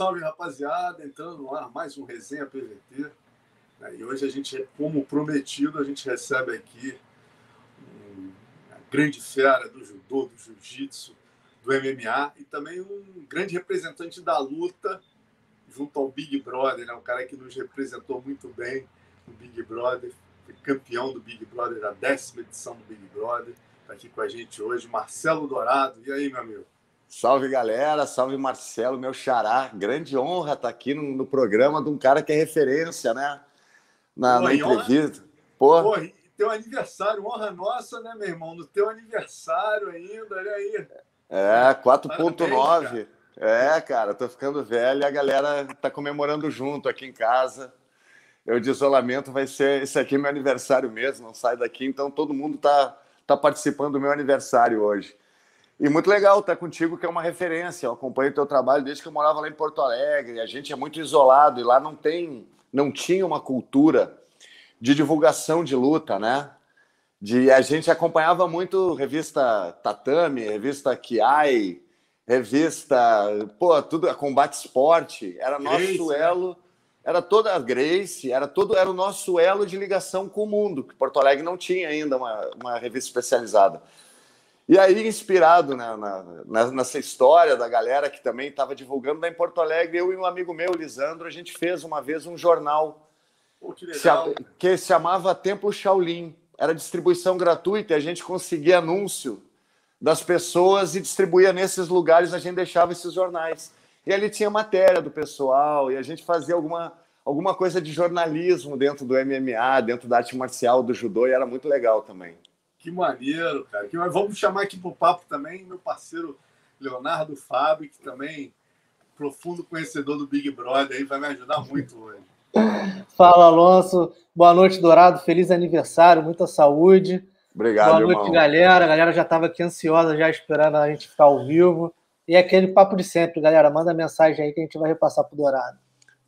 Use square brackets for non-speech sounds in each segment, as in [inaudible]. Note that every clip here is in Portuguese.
salve, rapaziada. Entrando no ar, mais um Resenha PVT. Né? E hoje a gente, como prometido, a gente recebe aqui uma grande fera do judô, do jiu-jitsu, do MMA e também um grande representante da luta junto ao Big Brother, né? um cara que nos representou muito bem no Big Brother, campeão do Big Brother, da décima edição do Big Brother. Está aqui com a gente hoje, Marcelo Dourado. E aí, meu amigo? Salve galera, salve Marcelo, meu xará. Grande honra estar aqui no, no programa de um cara que é referência, né? Na, Pô, na entrevista. Pô, teu aniversário, honra nossa, né, meu irmão? No teu aniversário ainda, olha aí. É, 4.9. É, cara, tô ficando velho e a galera tá comemorando junto aqui em casa. Eu de isolamento vai ser esse aqui é meu aniversário mesmo, não sai daqui, então todo mundo tá, tá participando do meu aniversário hoje. E muito legal estar contigo, que é uma referência. Eu acompanho o teu trabalho desde que eu morava lá em Porto Alegre. A gente é muito isolado e lá não tem, não tinha uma cultura de divulgação de luta, né? De a gente acompanhava muito revista Tatame, revista Kiai, revista, pô, tudo a Combate Esporte, era Grace, nosso né? elo, era toda a Grace, era todo era o nosso elo de ligação com o mundo, que Porto Alegre não tinha ainda uma, uma revista especializada. E aí, inspirado na, na, nessa história da galera que também estava divulgando lá em Porto Alegre, eu e um amigo meu, Lisandro, a gente fez uma vez um jornal Pô, que, que, se chamava Templo Shaolin. Era distribuição gratuita e a gente conseguia anúncio das pessoas e distribuía nesses lugares, a gente deixava esses jornais. E ali tinha matéria do pessoal e a gente fazia alguma, alguma coisa de jornalismo dentro do MMA, dentro da arte marcial, do judô, e era muito legal também. Que maneiro, cara. Que... Vamos chamar aqui para o papo também meu parceiro Leonardo Fábio, que também profundo conhecedor do Big Brother, aí vai me ajudar muito hoje. Fala, Alonso. Boa noite, Dourado. Feliz aniversário, muita saúde. Obrigado, Boa noite, irmão. galera. A galera já estava aqui ansiosa, já esperando a gente ficar ao vivo. E é aquele papo de sempre, galera. Manda mensagem aí que a gente vai repassar pro Dourado.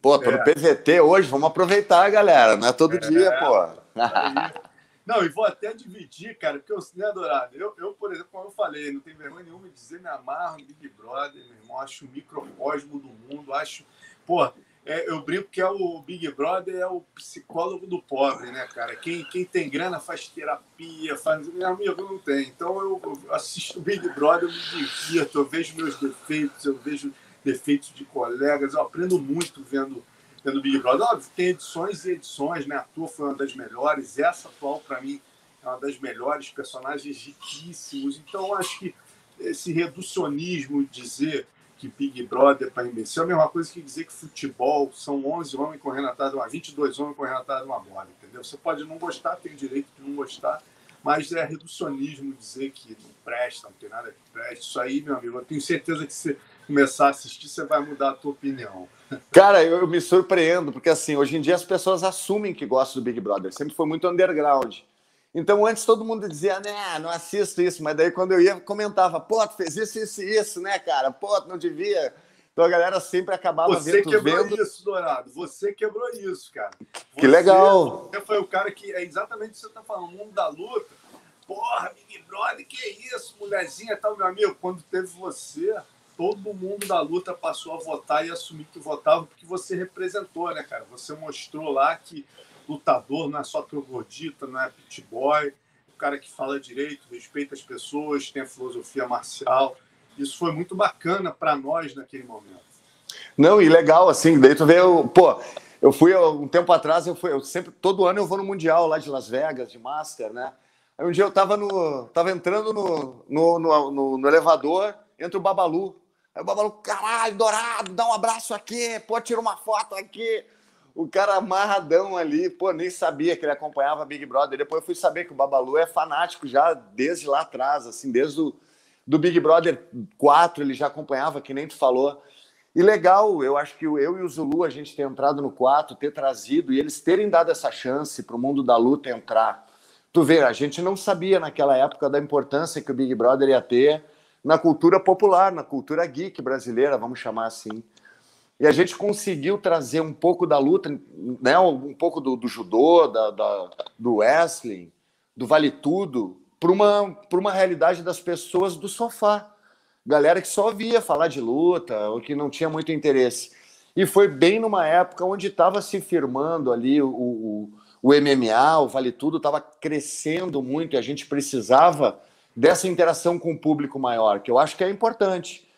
Pô, tô é. no PVT hoje, vamos aproveitar, galera. Não é todo é. dia, pô. Não, e vou até dividir, cara, porque eu, né, Dourado? Eu, eu, por exemplo, como eu falei, não tenho vergonha nenhuma de dizer, me amarro em Big Brother, meu irmão, acho o microcosmo do mundo, acho. Pô, é, eu brinco que é o Big Brother é o psicólogo do pobre, né, cara? Quem, quem tem grana faz terapia, faz. Meu amigo não tem. Então eu, eu assisto Big Brother, eu me divirto, eu vejo meus defeitos, eu vejo defeitos de colegas, eu aprendo muito vendo do Big Brother. Óbvio, tem edições e edições, né? A tua foi uma das melhores, essa atual, para mim, é uma das melhores, personagens riquíssimos. Então, acho que esse reducionismo, dizer que Big Brother é para imbecil, é a mesma coisa que dizer que futebol são 11 homens correndo atrás de uma 22 homens correndo atrás de uma bola, entendeu? Você pode não gostar, tem o direito de não gostar, mas é reducionismo dizer que não presta, não tem nada que preste. Isso aí, meu amigo, eu tenho certeza que você começar a assistir, você vai mudar a tua opinião. Cara, eu, me surpreendo, porque assim, hoje em dia as pessoas assumem que gostam do Big Brother, sempre foi muito underground. Então, antes todo mundo dizia, né, não assisto isso, mas daí quando eu ia, comentava, pô, tu fez isso, isso e isso, né, cara? Pô, tu não devia. Então a galera sempre acabava Você vendo, quebrou vendo... isso, Dourado. Você quebrou isso, cara. Que legal. Você foi o cara que é exatamente o que você tá falando, o mundo da luta. Porra, Big Brother, que isso, mulherzinha, tal, meu amigo. Quando teve você, todo mundo da luta passou a votar e assumir que votava porque você representou, né, cara? Você mostrou lá que lutador não é só troglodita, não é pit boy, o cara que fala direito, respeita as pessoas, tem a filosofia marcial. Isso foi muito bacana para nós naquele momento. Não, e legal, assim, daí tu veio, pô, eu fui um tempo atrás, eu fui, eu sempre, todo ano eu vou no Mundial lá de Las Vegas, de Master, né? Aí um dia eu tava no, tava entrando no, no, no, no, no elevador, entra o Babalu, Aí o Babalu, caralho, dourado, dá um abraço aqui, pô, tira uma foto aqui. O cara amarradão ali, pô, nem sabia que ele acompanhava Big Brother. Depois eu fui saber que o Babalu é fanático já desde lá atrás, assim, desde o do Big Brother 4 ele já acompanhava, que nem tu falou. E legal, eu acho que eu e o Zulu, a gente ter entrado no 4, ter trazido, e eles terem dado essa chance para o mundo da luta entrar. Tu vê, a gente não sabia naquela época da importância que o Big Brother ia ter na cultura popular, na cultura geek brasileira, vamos chamar assim. E a gente conseguiu trazer um pouco da luta, né, um pouco do, do judô, da, da, do wrestling, do vale tudo, para uma, uma realidade das pessoas do sofá. galera que só via falar de luta ou que não tinha muito interesse. E foi bem numa época onde estava se firmando ali o, o, o MMA, o Vale Tudo, estava crescendo muito e a gente precisava dessa interação com o público maior, que eu acho que é importante.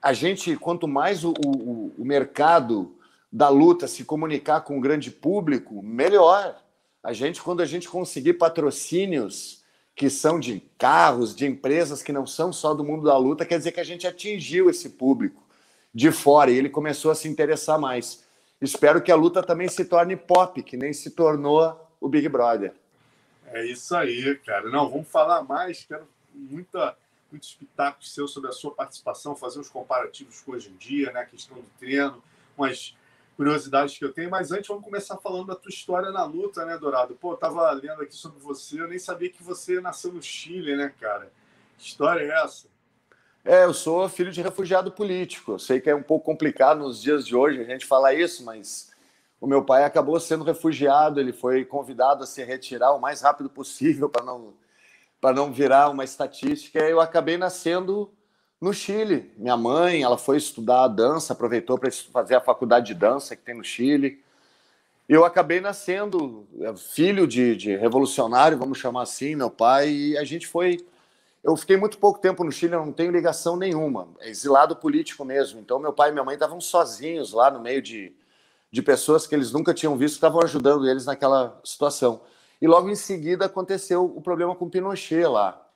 A gente, quanto mais o, o, o mercado da luta se comunicar com o grande público, melhor. A gente, quando a gente conseguir patrocínios que são de carros, de empresas que não são só do mundo da luta, quer dizer que a gente atingiu esse público de fora e ele começou a se interessar mais. Espero que a luta também se torne pop, que nem se tornou o Big Brother. É isso aí, cara. Não, vamos falar mais. Quero muita, muitos pitacos sobre a sua participação, fazer uns comparativos com hoje em dia, né? A questão do treino, umas curiosidades que eu tenho. Mas antes, vamos começar falando da tua história na luta, né, Dourado? Pô, eu tava lendo aqui sobre você, eu nem sabia que você nasceu no Chile, né, cara? Que história é essa? É, eu sou filho de refugiado político. Eu sei que é um pouco complicado nos dias de hoje a gente falar isso, mas o meu pai acabou sendo refugiado. Ele foi convidado a se retirar o mais rápido possível para não para não virar uma estatística. Eu acabei nascendo no Chile. Minha mãe, ela foi estudar dança, aproveitou para fazer a faculdade de dança que tem no Chile. Eu acabei nascendo é, filho de, de revolucionário, vamos chamar assim, meu pai, e a gente foi eu fiquei muito pouco tempo no Chile, eu não tenho ligação nenhuma, exilado político mesmo. Então, meu pai e minha mãe estavam sozinhos lá no meio de, de pessoas que eles nunca tinham visto, estavam ajudando eles naquela situação. E logo em seguida aconteceu o problema com Pinochet lá.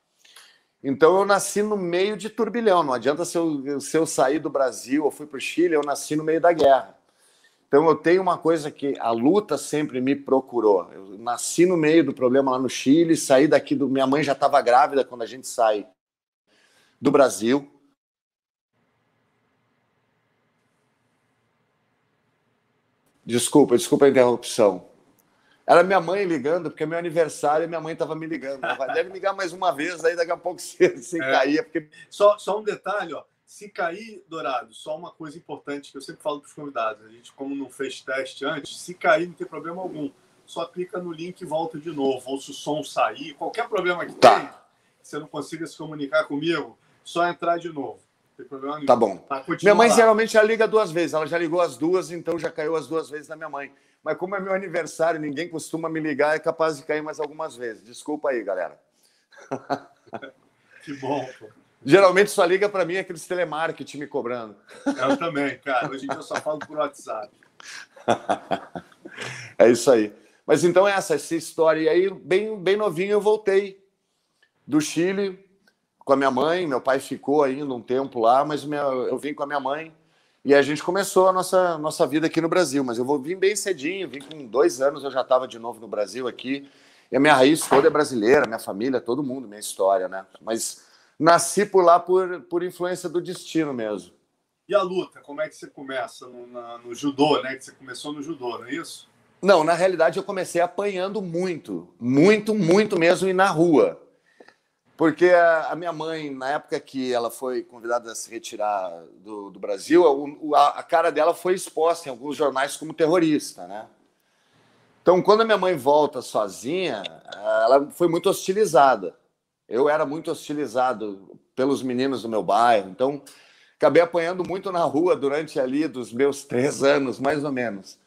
Então, eu nasci no meio de turbilhão. Não adianta se eu, se eu sair do Brasil ou fui para o Chile, eu nasci no meio da guerra. Então eu tenho uma coisa que a luta sempre me procurou. Eu nasci no meio do problema lá no Chile, saí daqui do minha mãe já estava grávida quando a gente sai do Brasil. Desculpa, desculpa a interrupção. Era minha mãe ligando, porque é meu aniversário e minha mãe estava me ligando. Deve ligar mais uma vez, aí daqui a pouco você, [laughs] você é. caía. Porque... Só, só um detalhe, ó. Se cair, Dourado, só uma coisa importante que eu sempre falo para os convidados: a gente, como não fez teste antes, se cair, não tem problema algum. Só clica no link e volta de novo. Ou se o som sair, qualquer problema que tá. tem, você não consiga se comunicar comigo, só entrar de novo. Tem problema nenhum. Tá bom. Tá, minha mãe lá. geralmente já liga duas vezes. Ela já ligou as duas, então já caiu as duas vezes na minha mãe. Mas como é meu aniversário, ninguém costuma me ligar, é capaz de cair mais algumas vezes. Desculpa aí, galera. [laughs] que bom, pô. Geralmente só liga para mim aqueles telemarketing me cobrando. Eu também, cara. Hoje em dia eu só falo por WhatsApp. [laughs] é isso aí. Mas então essa, essa história. E aí, bem, bem novinho, eu voltei do Chile com a minha mãe. Meu pai ficou ainda um tempo lá, mas minha, eu vim com a minha mãe. E a gente começou a nossa, nossa vida aqui no Brasil. Mas eu vou vir bem cedinho, vim com dois anos, eu já estava de novo no Brasil aqui. E a minha raiz toda é brasileira, minha família, todo mundo, minha história, né? Mas nasci por lá por, por influência do destino mesmo. E a luta, como é que você começa no, na, no judô, né? Que você começou no judô, não é isso? Não, na realidade eu comecei apanhando muito, muito, muito mesmo e na rua. Porque a, minha mãe, na época que ela foi convidada a se retirar do, do Brasil, a, a cara dela foi exposta em alguns jornais como terrorista, né? Então, quando a minha mãe volta sozinha, ela foi muito hostilizada. Eu era muito hostilizado pelos meninos do meu bairro, então acabei apanhando muito na rua durante ali dos meus três anos, mais ou menos.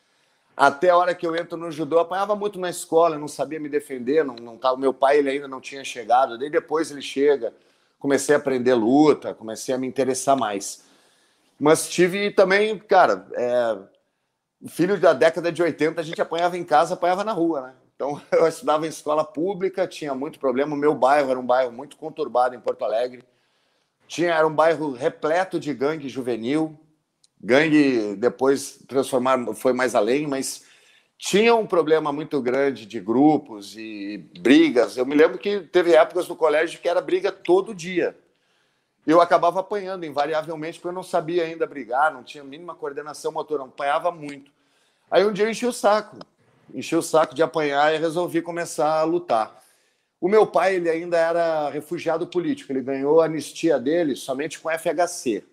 Até a hora que eu entro no judô, apanhava muito na escola, não sabia me defender, não, não o meu pai ele ainda não tinha chegado, daí depois ele chega, comecei a aprender luta, comecei a me interessar mais. Mas tive também, cara, é, filho da década de 80, a gente apanhava em casa, apanhava na rua, né? Então, [laughs] eu estudava em escola pública, tinha muito problema. O meu bairro era um bairro muito conturbado em Porto Alegre. Tinha, era um bairro repleto de gangue juvenil. Gangue depois transformar, foi mais além, mas tinha um problema muito grande de grupos e brigas. Eu me lembro que teve épocas no colégio que era briga todo dia. Eu acabava apanhando invariavelmente porque eu não sabia ainda brigar, não tinha mínima coordenação motora, apanhava muito. Aí um dia eu enchi o saco enchi o saco de apanhar e resolvi começar a lutar. O meu pai ele ainda era refugiado político, ele ganhou a anistia dele somente com FHC.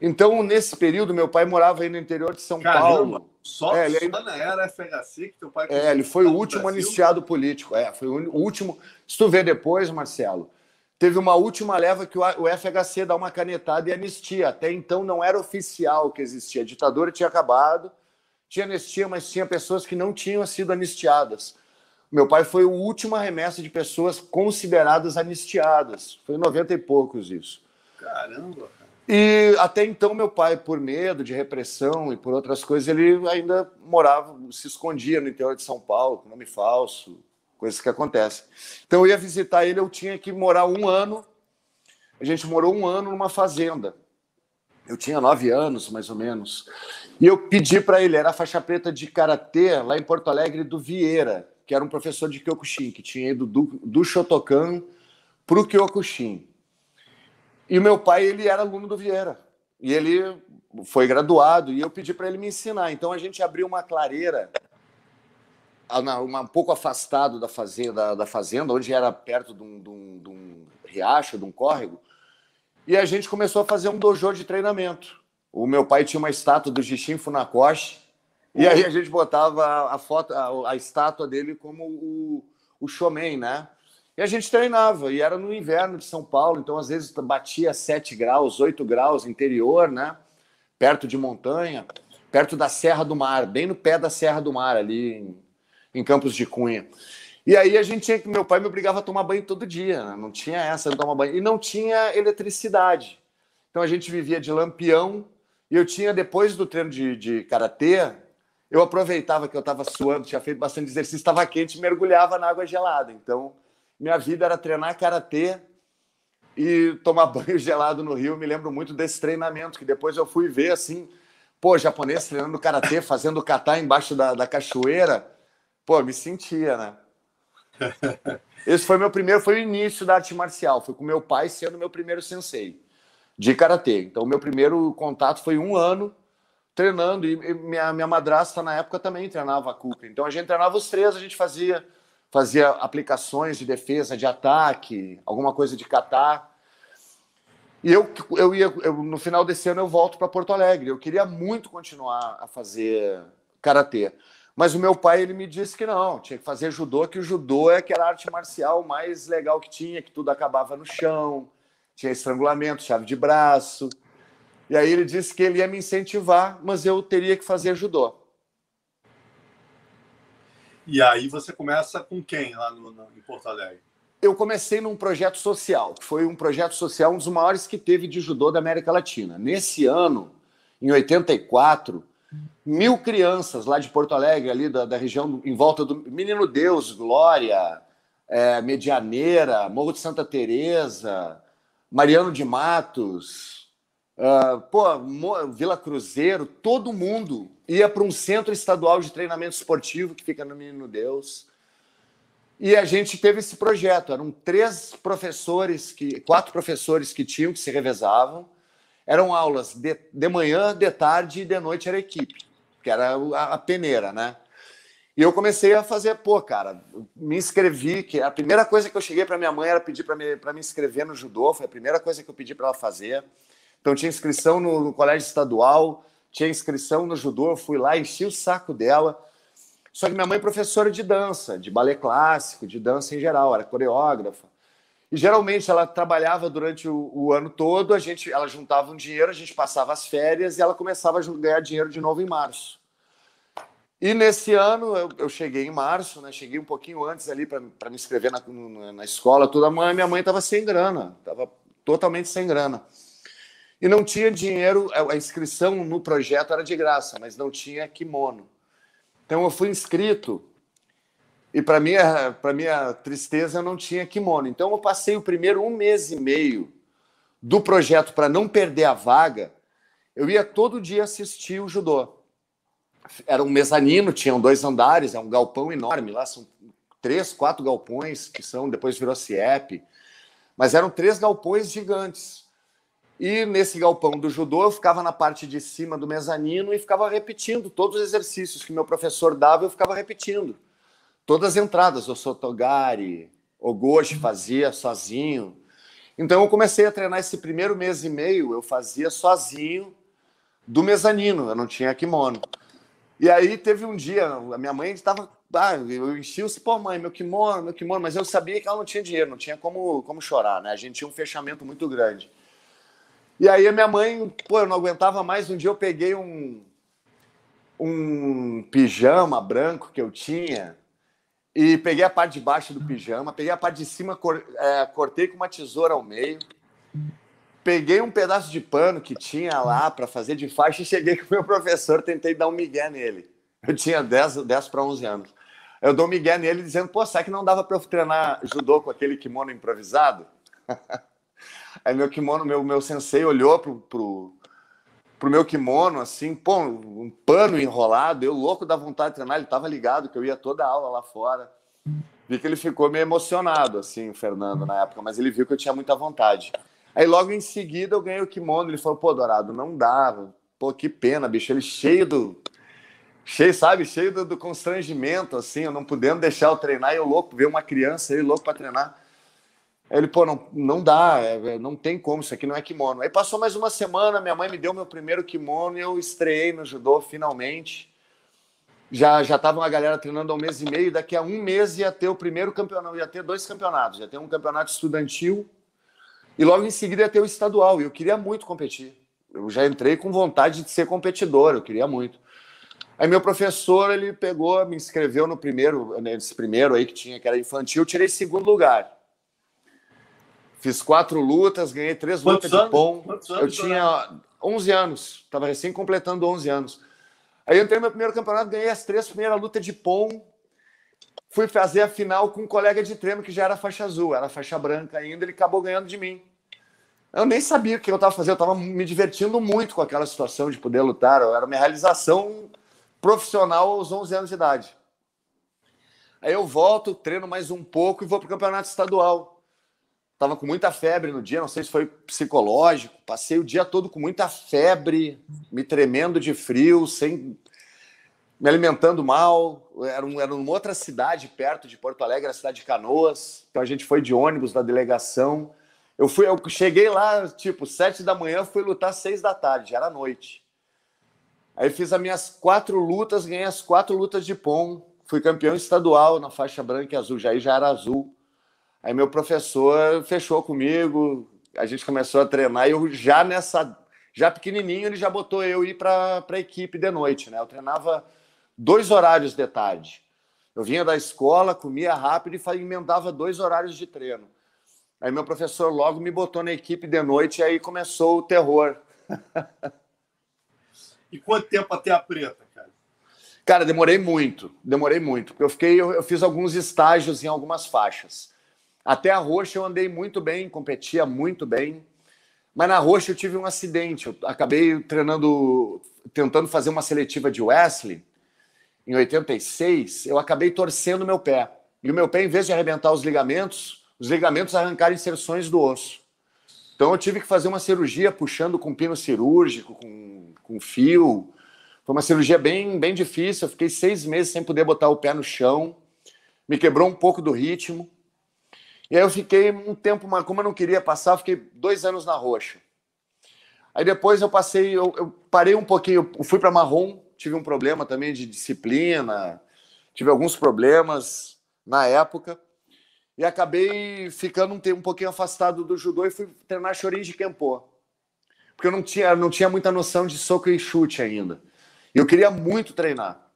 Então, nesse período, meu pai morava aí no interior de São Caramba, Paulo. Só, é, ele ainda... era FHC que teu pai É, ele foi o último Brasil. anistiado político. É, foi o último. Se tu ver depois, Marcelo, teve uma última leva que o FHC dá uma canetada e anistia. Até então não era oficial que existia. A ditadura tinha acabado, tinha anistia, mas tinha pessoas que não tinham sido anistiadas. Meu pai foi o último remessa de pessoas consideradas anistiadas. Foi em 90 e poucos isso. Caramba! E até então, meu pai, por medo de repressão e por outras coisas, ele ainda morava, se escondia no interior de São Paulo, com nome falso, coisas que acontecem. Então eu ia visitar ele, eu tinha que morar um ano. A gente morou um ano numa fazenda. Eu tinha nove anos, mais ou menos. E eu pedi para ele, era faixa preta de karatê lá em Porto Alegre do Vieira, que era um professor de Kyokushin, que tinha ido do, do Shotokan para o Kyokushin. E o meu pai, ele era aluno do Vieira. E ele foi graduado e eu pedi para ele me ensinar. Então a gente abriu uma clareira um pouco afastado da fazenda, da fazenda, onde era perto de um, de, um, de um, riacho, de um córrego, e a gente começou a fazer um dojo de treinamento. O meu pai tinha uma estátua do Jishin Funakoshi, e aí a gente botava a foto, a, a estátua dele como o, o showman, né? E a gente treinava, e era no inverno de São Paulo, então às vezes batia 7 graus, 8 graus, interior, né? Perto de montanha, perto da Serra do Mar, bem no pé da Serra do Mar, ali em Campos de Cunha. E aí a gente tinha que. Meu pai me obrigava a tomar banho todo dia, né? não tinha essa de tomar banho. E não tinha eletricidade. Então a gente vivia de lampião. E eu tinha, depois do treino de, de karatê, eu aproveitava que eu estava suando, tinha feito bastante exercício, estava quente mergulhava na água gelada. Então, minha vida era treinar karatê e tomar [laughs] banho gelado no rio. Me lembro muito desse treinamento, que depois eu fui ver assim, pô, japonês treinando karatê, fazendo kata embaixo da, da cachoeira. Pô, me sentia, né? [laughs] Esse foi meu primeiro, foi o início da arte marcial. Foi com meu pai sendo meu primeiro sensei de karatê. Então, meu primeiro contato foi um ano treinando e minha, minha madrasta na época também treinava a Kuka. Então, a gente treinava os três, a gente fazia fazia aplicações de defesa, de ataque, alguma coisa de catar. E eu, eu ia, eu, no final desse ano eu volto para Porto Alegre. Eu queria muito continuar a fazer karatê. Mas o meu pai ele me disse que não, tinha que fazer judô, que o judô é aquela arte marcial mais legal que tinha, que tudo acabava no chão, tinha estrangulamento, chave de braço. E aí ele disse que ele ia me incentivar, mas eu teria que fazer judô. E aí você começa com quem lá no, no, em Porto Alegre? Eu comecei num projeto social, que foi um projeto social, um dos maiores que teve de judô da América Latina. Nesse ano, em 84, mil crianças lá de Porto Alegre, ali da, da região em volta do Menino Deus, Glória, é, Medianeira, Morro de Santa Teresa, Mariano de Matos, uh, pô, Vila Cruzeiro, todo mundo ia para um centro estadual de treinamento esportivo que fica no Menino Deus. E a gente teve esse projeto. Eram três professores, que, quatro professores que tinham, que se revezavam eram aulas de, de manhã, de tarde e de noite era equipe, que era a, a peneira, né? E eu comecei a fazer, pô, cara, me inscrevi, que a primeira coisa que eu cheguei para minha mãe era pedir para me, me inscrever no judô, foi a primeira coisa que eu pedi para ela fazer. Então tinha inscrição no, no, colégio estadual, tinha inscrição no judô, fui lá, enchi o saco dela. Só que minha mãe é professora de dança, de balé clássico, de dança em geral, era coreógrafa. E geralmente ela trabalhava durante o, o, ano todo, a gente, ela juntava um dinheiro, a gente passava as férias e ela começava a ganhar dinheiro de novo em março. E nesse ano eu, eu cheguei em março, né? Cheguei um pouquinho antes ali para me inscrever na, na, na escola. Toda manhã minha mãe estava sem grana, estava totalmente sem grana. E não tinha dinheiro, a inscrição no projeto era de graça, mas não tinha kimono. Então eu fui inscrito e para minha, para minha tristeza, eu não tinha kimono. Então eu passei o primeiro um mês e meio do projeto para não perder a vaga. Eu ia todo dia assistir o judô. Era um mezanino, tinham dois andares, é um galpão enorme lá, são três, quatro galpões que são, depois virou CIEP, mas eram três galpões gigantes. E nesse galpão do judô, eu ficava na parte de cima do mezanino e ficava repetindo todos os exercícios que meu professor dava, eu ficava repetindo. Todas as entradas, o Sotogari, o Goshi fazia sozinho. Então eu comecei a treinar esse primeiro mês e meio, eu fazia sozinho do mezanino, eu não tinha kimono. E aí teve um dia, a minha mãe estava ah, eu enchi o pô, mãe, meu kimono, meu kimono, mas eu sabia que ela não tinha dinheiro, não tinha como, como chorar, né? A gente tinha um fechamento muito grande. E aí a minha mãe, pô, eu não aguentava mais. Um dia eu peguei um, um pijama branco que eu tinha e peguei a parte de baixo do pijama, peguei a parte de cima, cor, é, cortei com uma tesoura ao meio, peguei um pedaço de pano que tinha lá para fazer de faixa e cheguei com o meu professor, tentei dar um migué nele. Eu tinha 10, 10 para 11 anos. Eu dou um migué nele dizendo, pô, será que não dava para eu treinar judô com aquele kimono improvisado? [laughs] Aí meu kimono, meu, meu sensei olhou pro, pro, pro meu kimono, assim, pô, um pano enrolado, eu louco da vontade de treinar, ele tava ligado que eu ia toda a aula lá fora. Vi que ele ficou meio emocionado, assim, o Fernando, na época, mas ele viu que eu tinha muita vontade. Aí logo em seguida eu ganhei o kimono, ele falou, pô, Dourado, não dava. Pô, que pena, bicho, ele cheio do... Cheio, sabe, cheio do, do constrangimento, assim, eu não podendo deixar eu treinar, eu louco, ver uma criança aí louco para treinar. Aí ele, pô, não, não dá, é, é, não tem como, isso aqui não é kimono. Aí passou mais uma semana, minha mãe me deu meu primeiro kimono e eu estreiei no judô finalmente. Já já tava uma galera treinando há um mês e meio, daqui a um mês ia ter o primeiro campeonato, ia ter dois campeonatos, ia ter um campeonato estudantil e logo em seguida ia ter o estadual. E eu queria muito competir. Eu já entrei com vontade de ser competidor, eu queria muito. Aí meu professor, ele pegou, me inscreveu no primeiro, nesse primeiro aí que tinha, que era infantil, eu tirei segundo lugar. Fiz quatro lutas, ganhei três Quantos lutas anos? de pom. Eu tinha 11 anos, estava recém completando 11 anos. Aí eu entrei no meu primeiro campeonato, ganhei as três primeiras lutas de pom. Fui fazer a final com um colega de treino que já era faixa azul, era faixa branca ainda, ele acabou ganhando de mim. Eu nem sabia o que eu estava fazendo, eu estava me divertindo muito com aquela situação de poder lutar. Era minha realização profissional aos 11 anos de idade. Aí eu volto, treino mais um pouco e vou para o campeonato estadual. Tava com muita febre no dia, não sei se foi psicológico. Passei o dia todo com muita febre, me tremendo de frio, sem me alimentando mal. Era, um, era uma outra cidade perto de Porto Alegre, a cidade de Canoas. Então a gente foi de ônibus da delegação. Eu fui, eu cheguei lá tipo sete da manhã, fui lutar seis da tarde, era noite. Aí fiz as minhas quatro lutas, ganhei as quatro lutas de pom, fui campeão estadual na faixa branca e azul, já aí já era azul. Aí meu professor fechou comigo, a gente começou a treinar e eu já nessa, já pequenininho, ele já botou eu ir para a equipe de noite, né? Eu treinava dois horários de tarde. Eu vinha da escola, comia rápido e emendava dois horários de treino. Aí meu professor logo me botou na equipe de noite e aí começou o terror. e quanto tempo até a preta, cara? Cara, demorei muito, demorei muito. Porque eu fiquei, eu, eu fiz alguns estágios em algumas faixas. Até a roxa eu andei muito bem, competia muito bem. Mas na roxa eu tive um acidente. Eu acabei treinando, tentando fazer uma seletiva de Wesley em 86. Eu acabei torcendo meu pé. E o meu pé, em vez de arrebentar os ligamentos, os ligamentos arrancaram inserções do osso. Então eu tive que fazer uma cirurgia puxando com pino cirúrgico, com, com fio. Foi uma cirurgia bem, bem difícil. Eu fiquei seis meses sem poder botar o pé no chão. Me quebrou um pouco do ritmo. E aí eu fiquei um tempo, como eu não queria passar, fiquei dois anos na roxa. Aí depois eu passei, eu, eu parei um pouquinho, eu fui para marrom, tive um problema também de disciplina, tive alguns problemas na época e acabei ficando um, tempo, um pouquinho afastado do judô e fui treinar chorinho de Kempo. Porque eu não tinha, não tinha muita noção de soco e chute ainda. E eu queria muito treinar.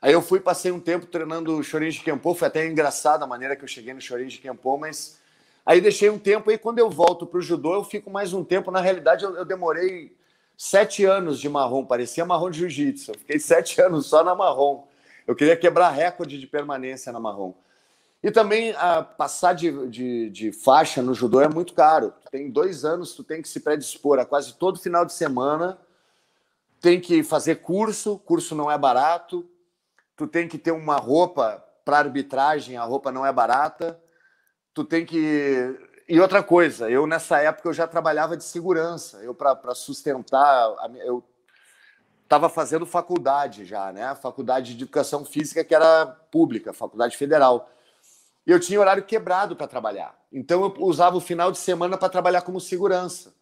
Aí eu fui, passei um tempo treinando chorinho de Kempo, foi até engraçado a maneira que eu cheguei no chorinho de Kempo, mas aí deixei um tempo, aí quando eu volto para o judô, eu fico mais um tempo, na realidade eu, eu demorei sete anos de marrom, parecia marrom de jiu-jitsu, eu fiquei sete [laughs] anos só na marrom, eu queria quebrar recorde de permanência na marrom. E também a passar de, de, de, faixa no judô é muito caro. Tem dois anos, tu tem que se predispor a quase todo final de semana, tem que fazer curso, curso não é barato, tu tem que ter uma roupa para arbitragem, a roupa não é barata. Tu tem que e outra coisa, eu nessa época eu já trabalhava de segurança. Eu para sustentar, eu estava fazendo faculdade já, né? Faculdade de Educação Física que era pública, faculdade federal. E eu tinha horário quebrado para trabalhar. Então eu usava o final de semana para trabalhar como segurança.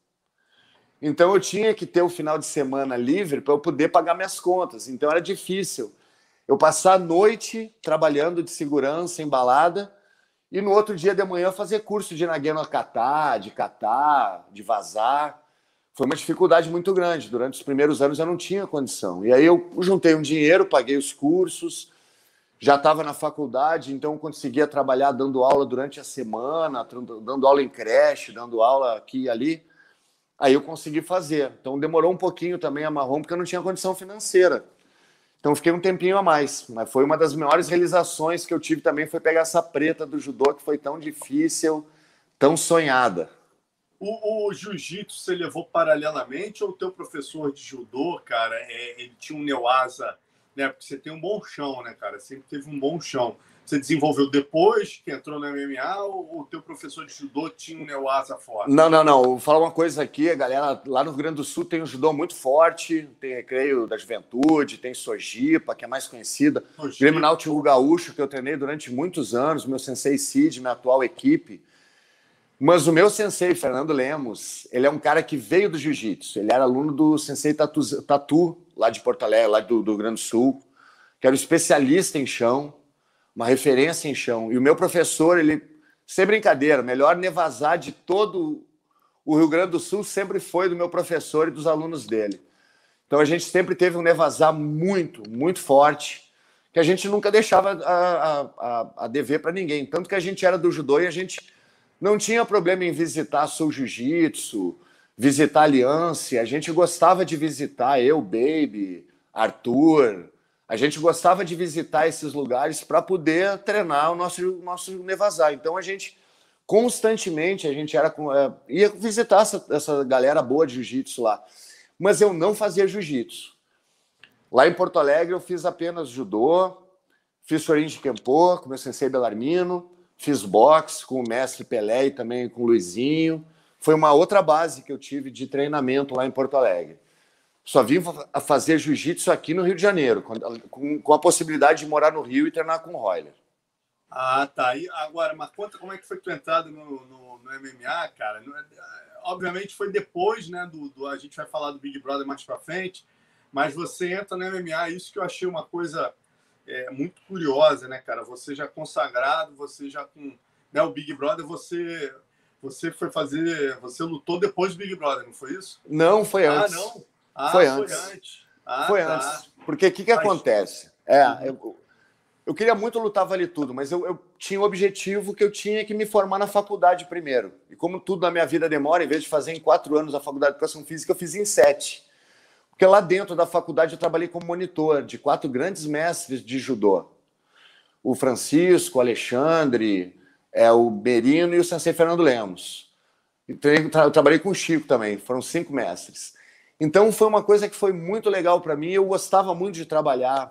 Então eu tinha que ter o final de semana livre para eu poder pagar minhas contas. Então era difícil eu passar a noite trabalhando de segurança, em balada, e no outro dia de manhã fazer curso de nagueno catar, de catar, de vazar. Foi uma dificuldade muito grande. Durante os primeiros anos eu não tinha condição. E aí eu juntei um dinheiro, paguei os cursos, já estava na faculdade, então conseguia trabalhar dando aula durante a semana, dando aula em creche, dando aula aqui e ali. Aí eu consegui fazer. Então demorou um pouquinho também a marrom, porque eu não tinha condição financeira. Então fiquei um tempinho a mais. Mas foi uma das maiores realizações que eu tive também, foi pegar essa preta do judô que foi tão difícil, tão sonhada. O, o jiu-jitsu você levou paralelamente ou o teu professor de judô, cara, é, ele tinha um neoasa, né? Porque você tem um bom chão, né, cara? Sempre teve um bom chão você desenvolveu depois que entrou no MMA ou o teu professor de judô tinha um neoasa forte? Não, não, não. Vou falar uma coisa aqui, galera. Lá no Rio Grande do Sul tem um judô muito forte. Tem Recreio da Juventude, tem Sojipa, que é mais conhecida. Sojipa. Grêmio Náutico Gaúcho, que eu treinei durante muitos anos. Meu sensei Cid, minha atual equipe. Mas o meu sensei, Fernando Lemos, ele é um cara que veio do jiu-jitsu. Ele era aluno do sensei Tatu, Tatu lá de Porto Alegre, lá do, do Rio Grande do Sul, que era um especialista em chão uma referência em chão. E o meu professor, ele, sem brincadeira, melhor nevasar de todo o Rio Grande do Sul sempre foi do meu professor e dos alunos dele. Então a gente sempre teve um nevasar muito, muito forte, que a gente nunca deixava a, a, a dever para ninguém. Tanto que a gente era do judô e a gente não tinha problema em visitar Sul Jiu-Jitsu, visitar Aliança. A gente gostava de visitar, eu, Baby, Arthur, a gente gostava de visitar esses lugares para poder treinar o nosso, nosso nevasar. Então a gente constantemente a gente era é, ia visitar essa, essa galera boa de jiu-jitsu lá, mas eu não fazia jiu-jitsu. Lá em Porto Alegre eu fiz apenas judô, fiz Sorin de Kempo com meu sensei Belarmino, fiz boxe com o mestre Pelé e também com o Luizinho. Foi uma outra base que eu tive de treinamento lá em Porto Alegre. Só vim a fazer jiu-jitsu aqui no Rio de Janeiro, com, com, a possibilidade de morar no Rio e treinar com o Royler. Ah, tá. E agora, mas conta como é que foi tua entrada no, no, no MMA, cara. Obviamente foi depois, né? Do, do, a gente vai falar do Big Brother mais pra frente, mas você entra no MMA, isso que eu achei uma coisa é, muito curiosa, né, cara? Você já consagrado, você já com né, o Big Brother, você você foi fazer, você lutou depois do Big Brother, não foi isso? Não, foi ah, antes. Ah, não. Ah, foi antes. Foi antes. Ah, foi tá. antes. Porque o que, que acontece? É, eu, eu queria muito lutar vale tudo, mas eu, eu tinha o um objetivo que eu tinha que me formar na faculdade primeiro. E como tudo na minha vida demora, em vez de fazer em quatro anos a faculdade de educação física, eu fiz em sete. Porque lá dentro da faculdade eu trabalhei como monitor de quatro grandes mestres de judô. O Francisco, o Alexandre, é, o Berino e o sensei Fernando Lemos. Eu trabalhei com o Chico também, foram cinco mestres. Então foi uma coisa que foi muito legal para mim. Eu gostava muito de trabalhar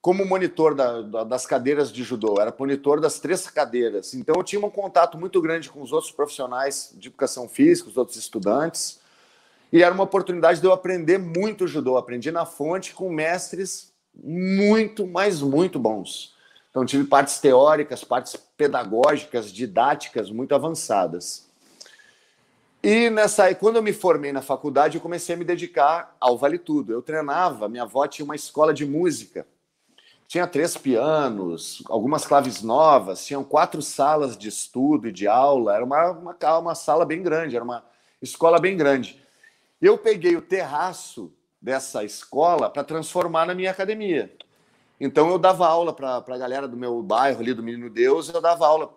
como monitor da, da, das cadeiras de judô. Era monitor das três cadeiras. Então eu tinha um contato muito grande com os outros profissionais de educação física, os outros estudantes. E era uma oportunidade de eu aprender muito judô. Aprendi na fonte com mestres muito, mas muito bons. Então tive partes teóricas, partes pedagógicas, didáticas muito avançadas. E nessa, quando eu me formei na faculdade, eu comecei a me dedicar ao Vale Tudo. Eu treinava, minha avó tinha uma escola de música. Tinha três pianos, algumas claves novas, tinham quatro salas de estudo e de aula. Era uma, uma, uma sala bem grande, era uma escola bem grande. Eu peguei o terraço dessa escola para transformar na minha academia. Então eu dava aula para a galera do meu bairro ali do Menino Deus, eu dava aula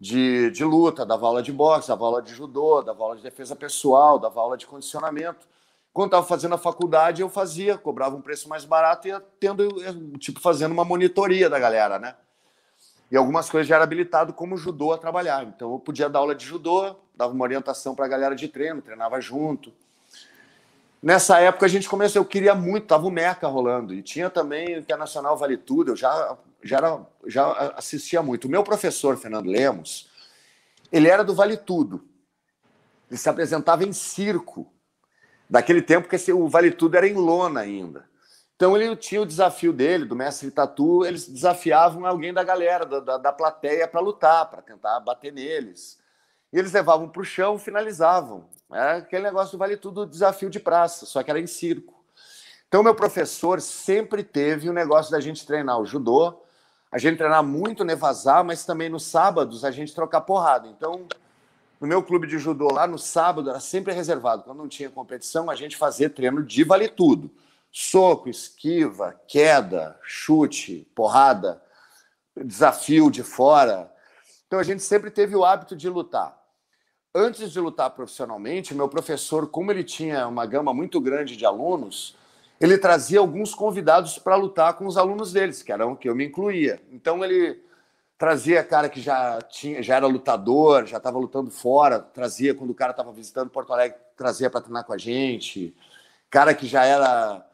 de, de luta, dava aula de boxe, dava aula de judô, dava aula de defesa pessoal, dava aula de condicionamento. Quando estava fazendo a faculdade, eu fazia, cobrava um preço mais barato e ia tendo, tipo, fazendo uma monitoria da galera, né? E algumas coisas já era habilitado como judô a trabalhar. Então eu podia dar aula de judô, dava uma orientação para a galera de treino, treinava junto. Nessa época a gente começou, eu queria muito, tava o Meca rolando e tinha também o Internacional Vale Tudo, eu já já, era, já assistia muito. O meu professor, Fernando Lemos, ele era do Vale Tudo. Ele se apresentava em circo. Daquele tempo que o Vale Tudo era em lona ainda. Então ele tinha o desafio dele, do mestre Tatu, eles desafiavam alguém da galera, da, da, da plateia, para lutar, para tentar bater neles. E eles levavam para o chão finalizavam. É aquele negócio do Vale Tudo, desafio de praça, só que era em circo. Então, meu professor sempre teve o negócio da gente treinar o judô, a gente treinar muito nevasar, mas também nos sábados a gente trocar porrada. Então, no meu clube de judô lá no sábado era sempre reservado. Quando não tinha competição, a gente fazia treino de vale tudo. Soco, esquiva, queda, chute, porrada, desafio de fora. Então a gente sempre teve o hábito de lutar. Antes de lutar profissionalmente, meu professor, como ele tinha uma gama muito grande de alunos, ele trazia alguns convidados para lutar com os alunos deles, que eram que eu me incluía. Então ele trazia cara que já tinha, já era lutador, já estava lutando fora, trazia quando o cara estava visitando Porto Alegre, trazia para treinar com a gente. Cara que já era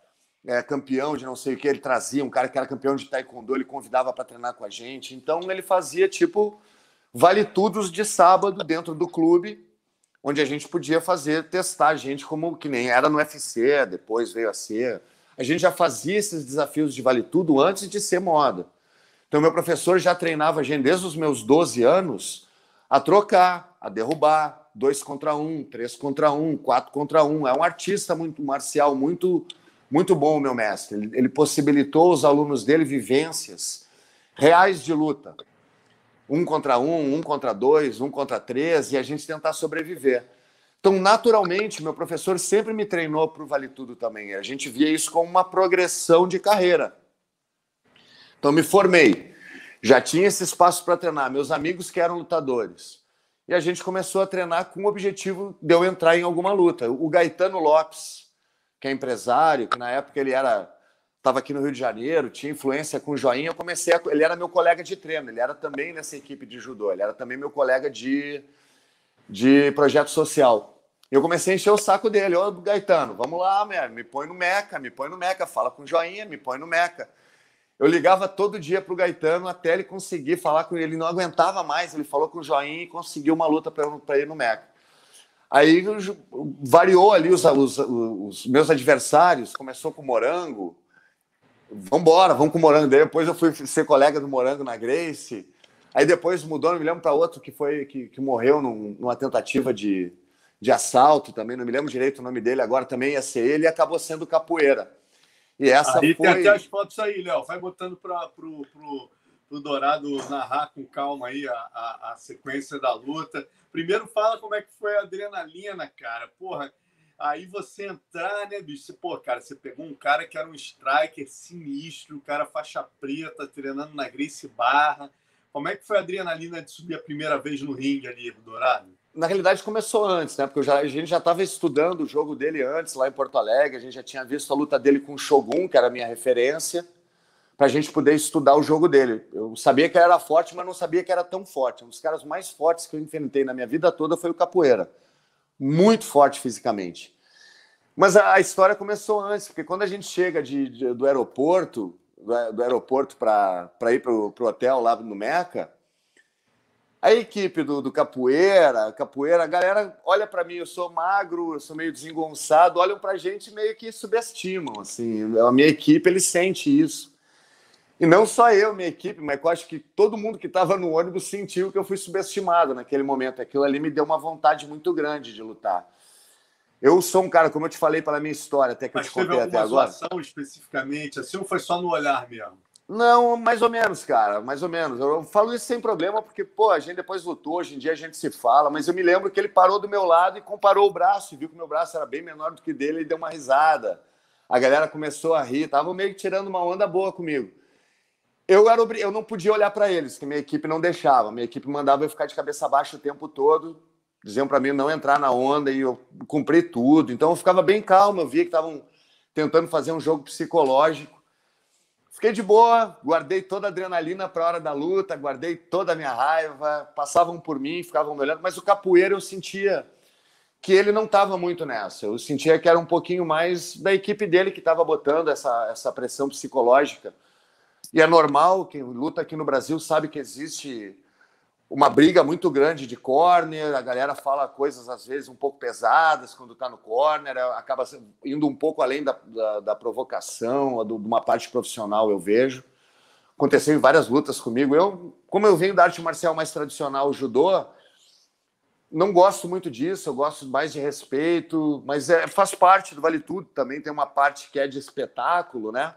é, campeão de não sei o que, ele trazia. Um cara que era campeão de taekwondo, ele convidava para treinar com a gente. Então ele fazia tipo vale tudos de sábado dentro do clube, onde a gente podia fazer testar a gente como que nem era no UFC, depois veio a ser. A gente já fazia esses desafios de vale tudo antes de ser moda. Então, meu professor já treinava a gente desde os meus 12 anos a trocar, a derrubar, dois contra um, três contra um, quatro contra um. É um artista muito marcial, muito, muito bom, meu mestre. Ele, ele possibilitou aos alunos dele vivências reais de luta. Um contra um, um contra dois, um contra três, e a gente tentar sobreviver. Então, naturalmente, meu professor sempre me treinou para o Vale Tudo também. A gente via isso como uma progressão de carreira. Então me formei, já tinha esse espaço para treinar, meus amigos que eram lutadores. E a gente começou a treinar com o objetivo de eu entrar em alguma luta. O Gaetano Lopes, que é empresário, que na época ele era estava aqui no Rio de Janeiro, tinha influência com o Joinha, eu comecei a, ele era meu colega de treino, ele era também nessa equipe de judô, ele era também meu colega de, de projeto social. Eu comecei a encher o saco dele, ô Gaetano, vamos lá, me põe no Meca, me põe no Meca, fala com o Joinha, me põe no Meca. Eu ligava todo dia para o Gaetano até ele conseguir falar com ele. Ele não aguentava mais. Ele falou com o Joinha e conseguiu uma luta para ir no Meca. Aí variou ali os, os, os, meus adversários. Começou com o Morango. Vamos embora, vamos com o Morango. Depois eu fui ser colega do Morango na Grace. Aí depois mudou, não me lembro para outro que foi que, que morreu num, numa tentativa de, de assalto também. Não me lembro direito o nome dele agora. Também ia ser ele e acabou sendo capoeira. E essa aí foi... tem até as fotos aí, Léo. Vai botando para pro, pro, pro Dourado narrar com calma aí a, a, a, sequência da luta. Primeiro fala como é que foi a adrenalina, cara. Porra, aí você entrar, né, bicho? Você, pô, cara, você pegou um cara que era um striker sinistro, um cara faixa preta, treinando na Grace Barra. Como é que foi a adrenalina de subir a primeira vez no ringue ali, Dourado? na realidade começou antes, né? Porque já, a gente já estava estudando o jogo dele antes lá em Porto Alegre, a gente já tinha visto a luta dele com o Shogun, que era a minha referência, para a gente poder estudar o jogo dele. Eu sabia que ele era forte, mas não sabia que era tão forte. Um dos caras mais fortes que eu enfrentei na minha vida toda foi o Capoeira. Muito forte fisicamente. Mas a, história começou antes, porque quando a gente chega de, de do aeroporto, do, do aeroporto para ir para o hotel lá no Meca, a equipe do, do Capoeira, Capoeira, a galera olha para mim, eu sou magro, eu sou meio desengonçado, olham para a gente meio que subestimam, assim, a minha equipe, ele sente isso. E não só eu, minha equipe, mas eu acho que todo mundo que estava no ônibus sentiu que eu fui subestimado naquele momento. Aquilo ali me deu uma vontade muito grande de lutar. Eu sou um cara, como eu te falei pela minha história, até que mas eu te contei até agora. especificamente, assim, ou foi só no olhar mesmo? Não, mais ou menos, cara, mais ou menos. Eu falo isso sem problema, porque, pô, a gente depois lutou, hoje em dia a gente se fala, mas eu me lembro que ele parou do meu lado e comparou o braço, e viu que o meu braço era bem menor do que o dele e deu uma risada. A galera começou a rir, tava meio que tirando uma onda boa comigo. Eu, era, eu não podia olhar para eles, que minha equipe não deixava. Minha equipe mandava eu ficar de cabeça baixa o tempo todo, diziam para mim não entrar na onda e eu cumpri tudo. Então eu ficava bem calmo, eu via que estavam tentando fazer um jogo psicológico. Fiquei de boa, guardei toda a adrenalina para a hora da luta, guardei toda a minha raiva, passavam por mim, ficavam olhando, mas o capoeira eu sentia que ele não estava muito nessa. Eu sentia que era um pouquinho mais da equipe dele que estava botando essa, essa pressão psicológica. E é normal, quem luta aqui no Brasil sabe que existe uma briga muito grande de corner, a galera fala coisas às vezes um pouco pesadas quando está no corner, acaba indo um pouco além da, da, da provocação, de uma parte profissional, eu vejo. Aconteceu em várias lutas comigo. Eu, como eu venho da arte marcial mais tradicional, o judô, não gosto muito disso, eu gosto mais de respeito, mas é, faz parte do Vale Tudo também, tem uma parte que é de espetáculo, né?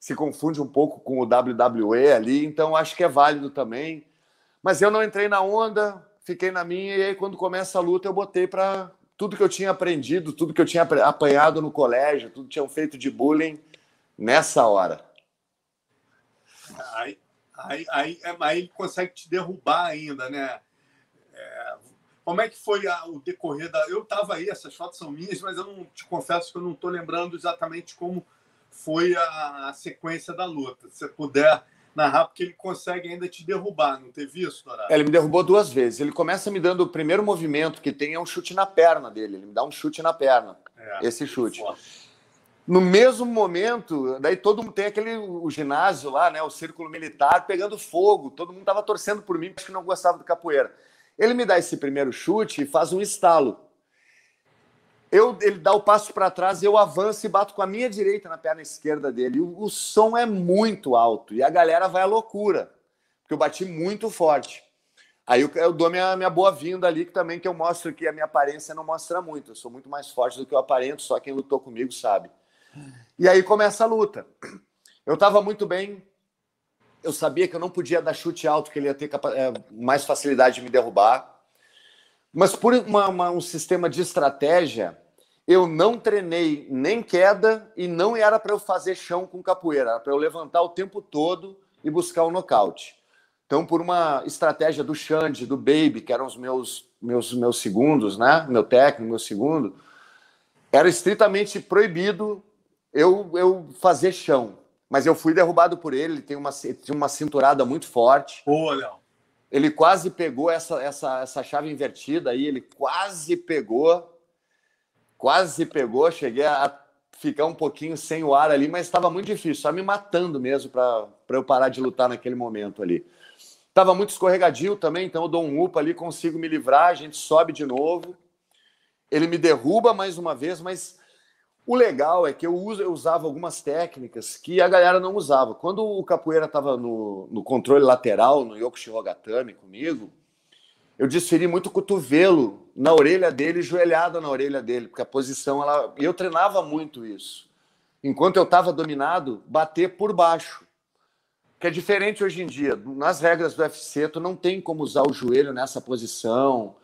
Se confunde um pouco com o WWE ali, então acho que é válido também. Mas eu não entrei na onda, fiquei na minha, e aí quando começa a luta eu botei para tudo que eu tinha aprendido, tudo que eu tinha apanhado no colégio, tudo que tinham feito de bullying nessa hora. Aí, aí, aí, é, aí ele consegue te derrubar ainda, né? É, como é que foi a, o decorrer da. Eu estava aí, essas fotos são minhas, mas eu não te confesso que eu não estou lembrando exatamente como foi a, a, sequência da luta. Se você puder narrar, porque ele consegue ainda te derrubar, não teve isso, Dourado? Ele me derrubou duas vezes. Ele começa me dando o primeiro movimento que tem é um chute na perna dele. Ele me dá um chute na perna. É, esse chute. No mesmo momento, daí todo mundo tem aquele o ginásio lá, né, o círculo militar pegando fogo. Todo mundo estava torcendo por mim porque não gostava do capoeira. Ele me dá esse primeiro chute e faz um estalo. Eu, ele dá o passo para trás, eu avanço e bato com a minha direita na perna esquerda dele. O, o, som é muito alto e a galera vai à loucura, porque eu bati muito forte. Aí eu, eu dou minha, minha boa-vinda ali, que também que eu mostro que a minha aparência não mostra muito. Eu sou muito mais forte do que eu aparento, só quem lutou comigo sabe. E aí começa a luta. Eu estava muito bem, eu sabia que eu não podia dar chute alto, que ele ia ter é, mais facilidade de me derrubar. Mas por uma, uma, um sistema de estratégia, eu não treinei nem queda e não era para eu fazer chão com capoeira, era para eu levantar o tempo todo e buscar o nocaute. Então, por uma estratégia do Xande, do Baby, que eram os meus, meus, meus segundos, né? Meu técnico, meu segundo, era estritamente proibido eu, eu fazer chão. Mas eu fui derrubado por ele, ele tem uma, tem uma cinturada muito forte. Pô, Léo. Ele quase pegou essa, essa, essa chave invertida aí, ele quase pegou. Quase pegou, cheguei a ficar um pouquinho sem o ar ali, mas estava muito difícil, só me matando mesmo para eu parar de lutar naquele momento ali. Estava muito escorregadio também, então eu dou um upa ali, consigo me livrar, a gente sobe de novo. Ele me derruba mais uma vez, mas o legal é que eu, uso, eu usava algumas técnicas que a galera não usava. Quando o capoeira estava no, no, controle lateral, no Yokushi Rogatami comigo, eu desferi muito cotovelo na orelha dele, joelhada na orelha dele, porque a posição, ela, eu treinava muito isso. Enquanto eu estava dominado, bater por baixo. Que é diferente hoje em dia. Nas regras do UFC, tu não tem como usar o joelho nessa posição.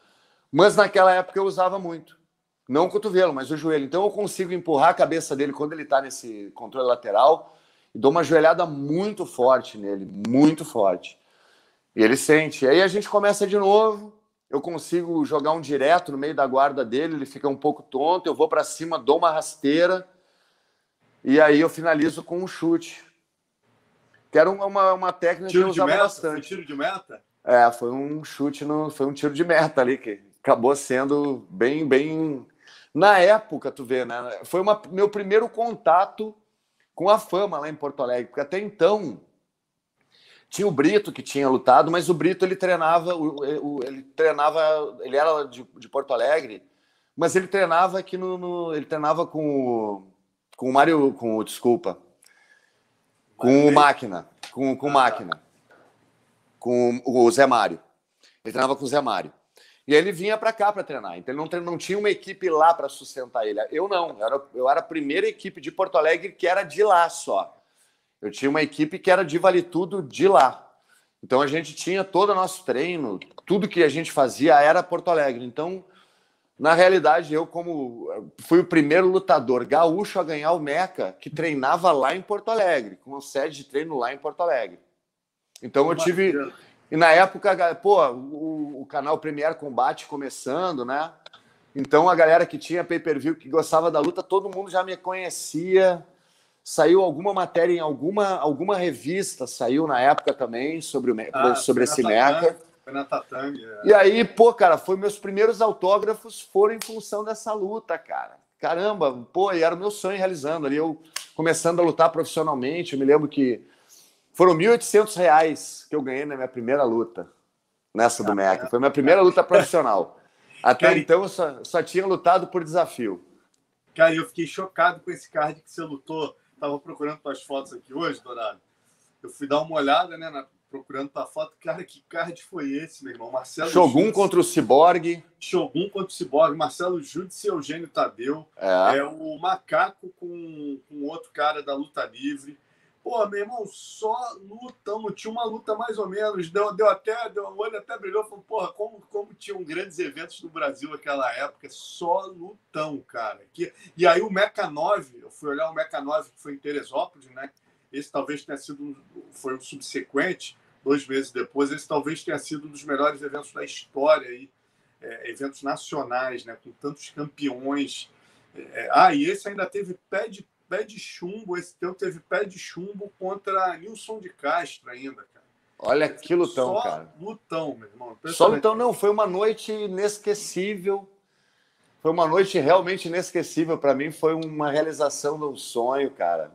Mas naquela época eu usava muito. Não o cotovelo, mas o joelho. Então eu consigo empurrar a cabeça dele quando ele está nesse controle lateral e dou uma joelhada muito forte nele, muito forte. E ele sente. E aí a gente começa de novo. Eu consigo jogar um direto no meio da guarda dele, ele fica um pouco tonto. Eu vou para cima, dou uma rasteira. E aí eu finalizo com um chute. Que era uma, uma técnica tiro que eu usava meta? bastante. Foi tiro de meta? É, foi um chute, no, foi um tiro de meta ali, que acabou sendo bem, bem na época, tu vê, né? Foi uma, meu primeiro contato com a fama lá em Porto Alegre, porque até então tinha o Brito que tinha lutado, mas o Brito ele treinava, ele treinava, ele era de, de Porto Alegre, mas ele treinava aqui no, no, ele treinava com o, com o Mário, com o desculpa, com o Máquina, com, com o ah, tá. Máquina, com o Zé Mário. Ele treinava com o Zé Mário. E ele vinha para cá para treinar. Então ele não, não tinha uma equipe lá para sustentar ele. Eu não. Eu era, eu era a primeira equipe de Porto Alegre que era de lá só. Eu tinha uma equipe que era de Vale Tudo de lá. Então a gente tinha todo o nosso treino, tudo que a gente fazia era Porto Alegre. Então, na realidade, eu, como fui o primeiro lutador gaúcho a ganhar o Meca, que treinava lá em Porto Alegre, com sede de treino lá em Porto Alegre. Então eu tive. E na época, pô, o, o canal Premier Combate começando, né? Então a galera que tinha pay-per-view, que gostava da luta, todo mundo já me conhecia. Saiu alguma matéria em alguma, alguma revista, saiu na época também sobre, o, ah, sobre esse Meca. Foi na Tatang. É. E aí, pô, cara, foi meus primeiros autógrafos foram em função dessa luta, cara. Caramba, pô, e era o meu sonho realizando ali. Eu começando a lutar profissionalmente, eu me lembro que foram R$ 1.800 que eu ganhei na minha primeira luta, nessa do MEC. Foi minha primeira luta profissional. Até Cara, então eu só, só tinha lutado por desafio. Cara, eu fiquei chocado com esse card que você lutou. Tava procurando suas fotos aqui hoje, Dourado. Eu fui dar uma olhada, né, na, procurando tua foto. Cara, que card foi esse, meu irmão? Marcelo Shogun Jutz, contra o Cyborg. Shogun contra o Cyborg, Marcelo Jutz e Eugênio Tadeu. É, é o Macaco com, com outro cara da luta livre. Pô, meu irmão, só lutamos. Tinha uma luta mais ou menos. Deu, deu até, deu, o olho até brilhou. Falou, porra, como, como tinham grandes eventos no Brasil naquela época. Só lutão, cara. Que, e aí o Meca 9, eu fui olhar o Meca 9, que foi em Teresópolis, né? Esse talvez tenha sido, foi o subsequente, dois meses depois. Esse talvez tenha sido um dos melhores eventos da história aí. É, eventos nacionais, né? Com tantos campeões. É, ah, e esse ainda teve pé de pé de chumbo. Esse teu teve pé de chumbo contra Nilson de Castro ainda, cara. Olha que lutão, Só cara. lutão, meu irmão. Só lutão, não. Foi uma noite inesquecível. Foi uma noite realmente inesquecível. Para mim, foi uma realização de um sonho, cara.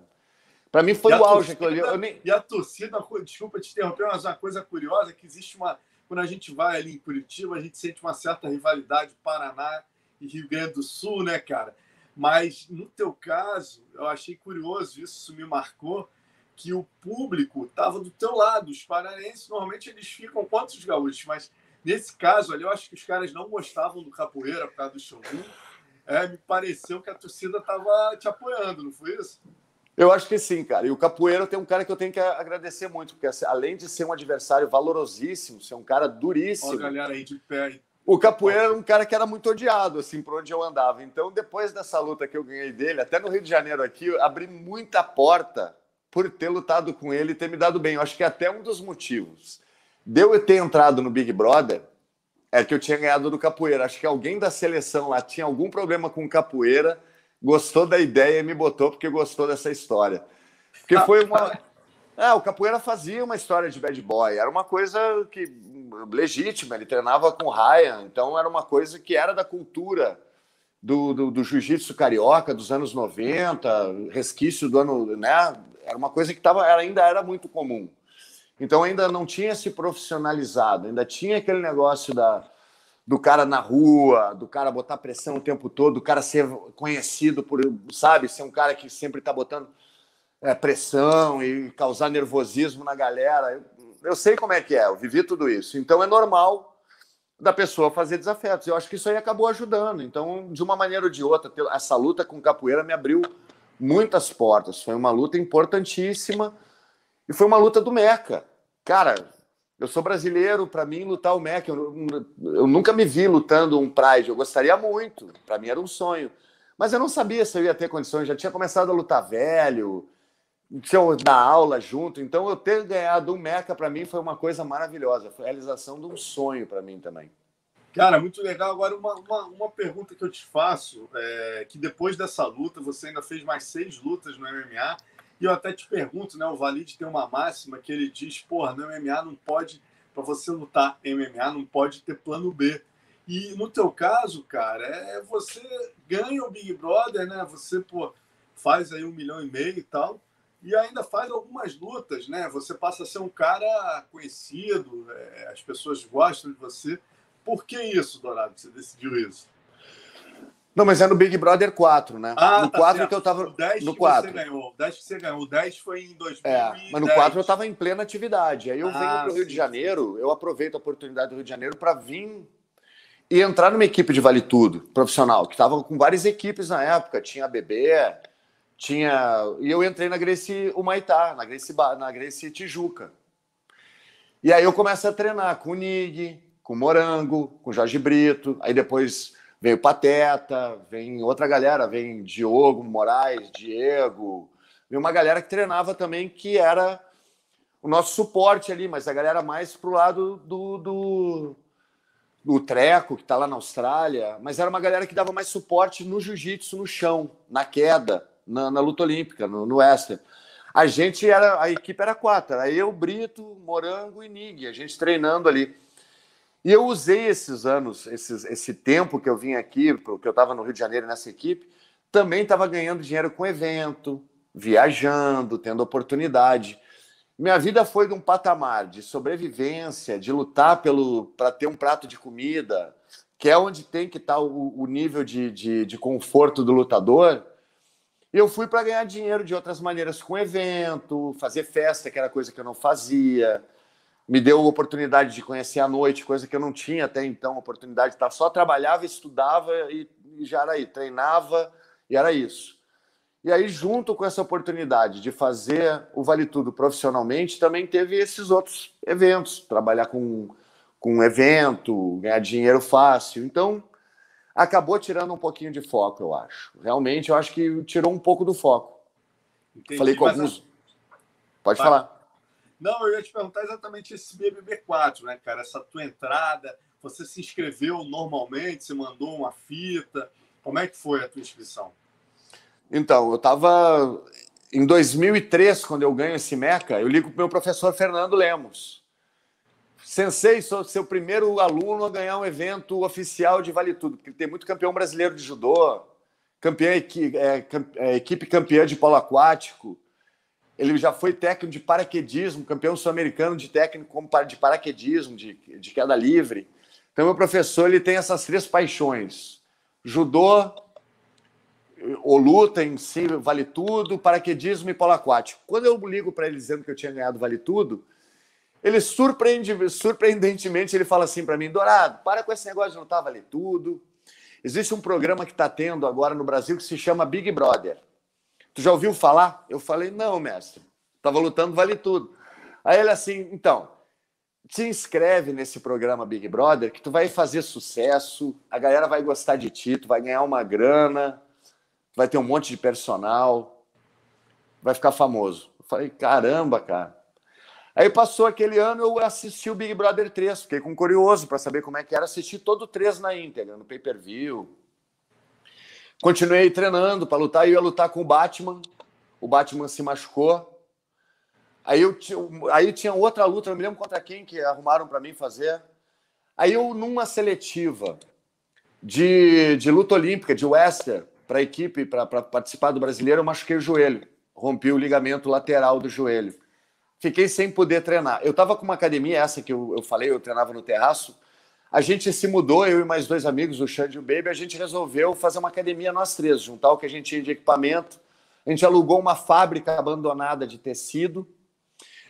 Para mim, foi o auge. Torcida, eu nem... E a torcida, desculpa te interromper, mas uma coisa curiosa que existe uma. Quando a gente vai ali em Curitiba, a gente sente uma certa rivalidade Paraná e Rio Grande do Sul, né, cara? Mas no teu caso, eu achei curioso, isso me marcou, que o público estava do teu lado. Os paraenses, normalmente, eles ficam contra os gaúchos, mas nesse caso ali, eu acho que os caras não gostavam do capoeira por causa do Shogun. É, me pareceu que a torcida estava te apoiando, não foi isso? Eu acho que sim, cara. E o Capoeira tem um cara que eu tenho que agradecer muito, porque assim, além de ser um adversário valorosíssimo, ser um cara duríssimo. Olha a galera aí de pé, o Capoeira era um cara que era muito odiado, assim, por onde eu andava. Então, depois dessa luta que eu ganhei dele, até no Rio de Janeiro aqui, eu abri muita porta por ter lutado com ele e ter me dado bem. Eu acho que é até um dos motivos. Deu eu ter entrado no Big Brother, é que eu tinha ganhado do Capoeira. Acho que alguém da seleção lá tinha algum problema com o Capoeira, gostou da ideia e me botou porque gostou dessa história. Porque foi uma... [laughs] É, o Capoeira fazia uma história de bad boy. Era uma coisa que legítima. Ele treinava com Ryan, então era uma coisa que era da cultura do, do, do jiu-jitsu carioca dos anos 90, resquício do ano, né? Era uma coisa que tava, ainda era muito comum. Então ainda não tinha se profissionalizado, ainda tinha aquele negócio da, do cara na rua, do cara botar pressão o tempo todo, do cara ser conhecido por, sabe, ser um cara que sempre está botando é, pressão e causar nervosismo na galera. Eu, eu sei como é que é, eu vivi tudo isso. Então é normal da pessoa fazer desafetos. Eu acho que isso aí acabou ajudando. Então, de uma maneira ou de outra, essa luta com capoeira me abriu muitas portas. Foi uma luta importantíssima e foi uma luta do Meca. Cara, eu sou brasileiro, para mim lutar o Meca, eu, eu, nunca me vi lutando um Pride. Eu gostaria muito, para mim era um sonho. Mas eu não sabia se eu ia ter condições. Já tinha começado a lutar velho, tinha dar aula junto. Então, eu ter ganhado um Meca para mim foi uma coisa maravilhosa. Foi a realização de um sonho para mim também. Cara, muito legal. Agora, uma, uma, uma pergunta que eu te faço: é que depois dessa luta, você ainda fez mais seis lutas no MMA. E eu até te pergunto, né? O Valide tem uma máxima que ele diz: porra, no MMA não pode, para você lutar MMA, não pode ter plano B. E no teu caso, cara, é você ganha o Big Brother, né? Você, pô, faz aí um milhão e meio e tal e ainda faz algumas lutas, né? Você passa a ser um cara conhecido, é, as pessoas gostam de você. Por que isso, Dourado? Você decidiu isso? Não, mas é no Big Brother 4, né? Ah, no tá 4 certo. que eu tava. O 10 no que 4. você ganhou. O 10 que você ganhou. O 10 foi em 2010. É, mas no 4 eu tava em plena atividade. Aí eu Ah, venho para o Rio sim, de Janeiro, eu aproveito a oportunidade do Rio de Janeiro para vir e entrar numa equipe de Vale Tudo, profissional, que tava com várias equipes na época. Tinha a BB, tinha. E eu entrei na Gracie Humaitá, na Gracie, na Gracie Tijuca. E aí eu começo a treinar com o Nig, com o Morango, com o Jorge Brito. Aí depois veio Pateta, vem outra galera, vem Diogo Moraes, Diego. Vem uma galera que treinava também, que era o nosso suporte ali, mas a galera mais pro lado do, do, do Treco, que está lá na Austrália. Mas era uma galera que dava mais suporte no jiu-jitsu, no chão, na queda, na, na luta olímpica, no, no Western. A gente era, a equipe era quatro, era eu, Brito, Morango e Nig, a gente treinando ali. E eu usei esses anos, esses, esse tempo que eu vim aqui, porque eu estava no Rio de Janeiro nessa equipe, também estava ganhando dinheiro com evento, viajando, tendo oportunidade. Minha vida foi de um patamar de sobrevivência, de lutar pelo para ter um prato de comida, que é onde tem que estar o, o nível de, de, de conforto do lutador. Eu fui para ganhar dinheiro de outras maneiras, com evento, fazer festa, que era coisa que eu não fazia, me deu oportunidade de conhecer a noite, coisa que eu não tinha até então, oportunidade de estar só trabalhava, estudava e, e já era aí, treinava e era isso. E aí, junto com essa oportunidade de fazer o Vale Tudo profissionalmente, também teve esses outros eventos, trabalhar com, com evento, ganhar dinheiro fácil. Então, acabou tirando um pouquinho de foco, eu acho. Realmente, eu acho que tirou um pouco do foco. Entendi, Falei com alguns. Pode Vai. falar. Não, eu ia te perguntar exatamente esse BBB4, né, cara? Essa tua entrada, você se inscreveu normalmente, você mandou uma fita. Como é que foi a tua inscrição? Então, eu estava em 2003, quando eu ganho esse Meca, eu ligo para o meu professor Fernando Lemos. Sensei, sou seu primeiro aluno a ganhar um evento oficial de Vale Tudo, porque tem muito campeão brasileiro de judô, campeão, é, é, equipe campeã de polo aquático. Ele já foi técnico de paraquedismo, campeão sul-americano de técnico de paraquedismo, de, de queda livre. Então, meu professor ele tem essas três paixões: judô, ou luta em si, vale tudo, paraquedismo e polo aquático. Quando eu ligo para ele dizendo que eu tinha ganhado vale tudo, ele surpreende, surpreendentemente ele fala assim para mim, Dourado, para com esse negócio de lutar vale tudo. Existe um programa que está tendo agora no Brasil que se chama Big Brother. Tu já ouviu falar? Eu falei, não, mestre. Tava lutando vale tudo. Aí ele assim, então, se inscreve nesse programa Big Brother que tu vai fazer sucesso, a galera vai gostar de ti, tu vai ganhar uma grana, vai ter um monte de personal, vai ficar famoso. Eu falei, caramba, cara. Aí passou aquele ano, eu assisti o Big Brother 3, fiquei com curioso para saber como é que era assistir todo o 3 na íntegra, no pay-per-view. Continuei treinando para lutar, eu ia lutar com o Batman. O Batman se machucou. Aí eu aí tinha outra luta, não me lembro contra quem que arrumaram para mim fazer. Aí eu numa seletiva de, de luta olímpica, de Western, para a equipe, para participar do brasileiro, eu machuquei o joelho, rompi o ligamento lateral do joelho. Fiquei sem poder treinar. Eu estava com uma academia, essa que eu, eu falei, eu treinava no terraço. A gente se mudou, eu e mais dois amigos, o Xande e o Baby, a gente resolveu fazer uma academia nós três, juntar o que a gente tinha de equipamento. A gente alugou uma fábrica abandonada de tecido,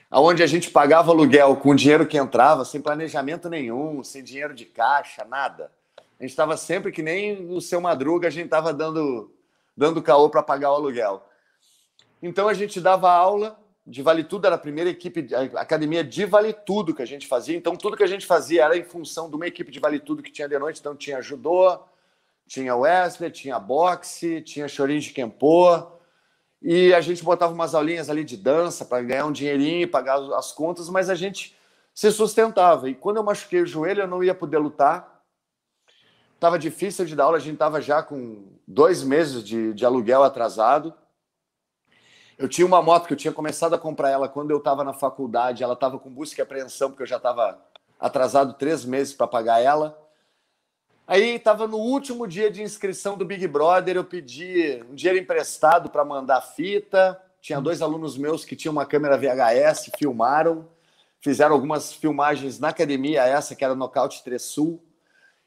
aonde a gente pagava aluguel com o dinheiro que entrava, sem planejamento nenhum, sem dinheiro de caixa, nada. A gente estava sempre que nem o seu Madruga, a gente estava dando, dando caô para pagar o aluguel. Então a gente dava aula de Vale Tudo, era a primeira equipe, a academia de Vale Tudo que a gente fazia. Então tudo que a gente fazia era em função de uma equipe de Vale Tudo que tinha de noite. Então tinha judô, tinha Wesley, tinha boxe, tinha chorinho de Kempo. E a gente botava umas aulinhas ali de dança para ganhar um dinheirinho, pagar as contas, mas a gente se sustentava. E quando eu machuquei o joelho, eu não ia poder lutar Estava difícil de dar aula, a gente estava já com dois meses de, de aluguel atrasado. Eu tinha uma moto que eu tinha começado a comprar ela quando eu estava na faculdade, ela estava com busca e apreensão, porque eu já estava atrasado três meses para pagar ela. Aí estava no último dia de inscrição do Big Brother, eu pedi um dinheiro emprestado para mandar fita. Tinha dois alunos meus que tinham uma câmera VHS, filmaram, fizeram algumas filmagens na academia, essa que era Nocaute 3 Sul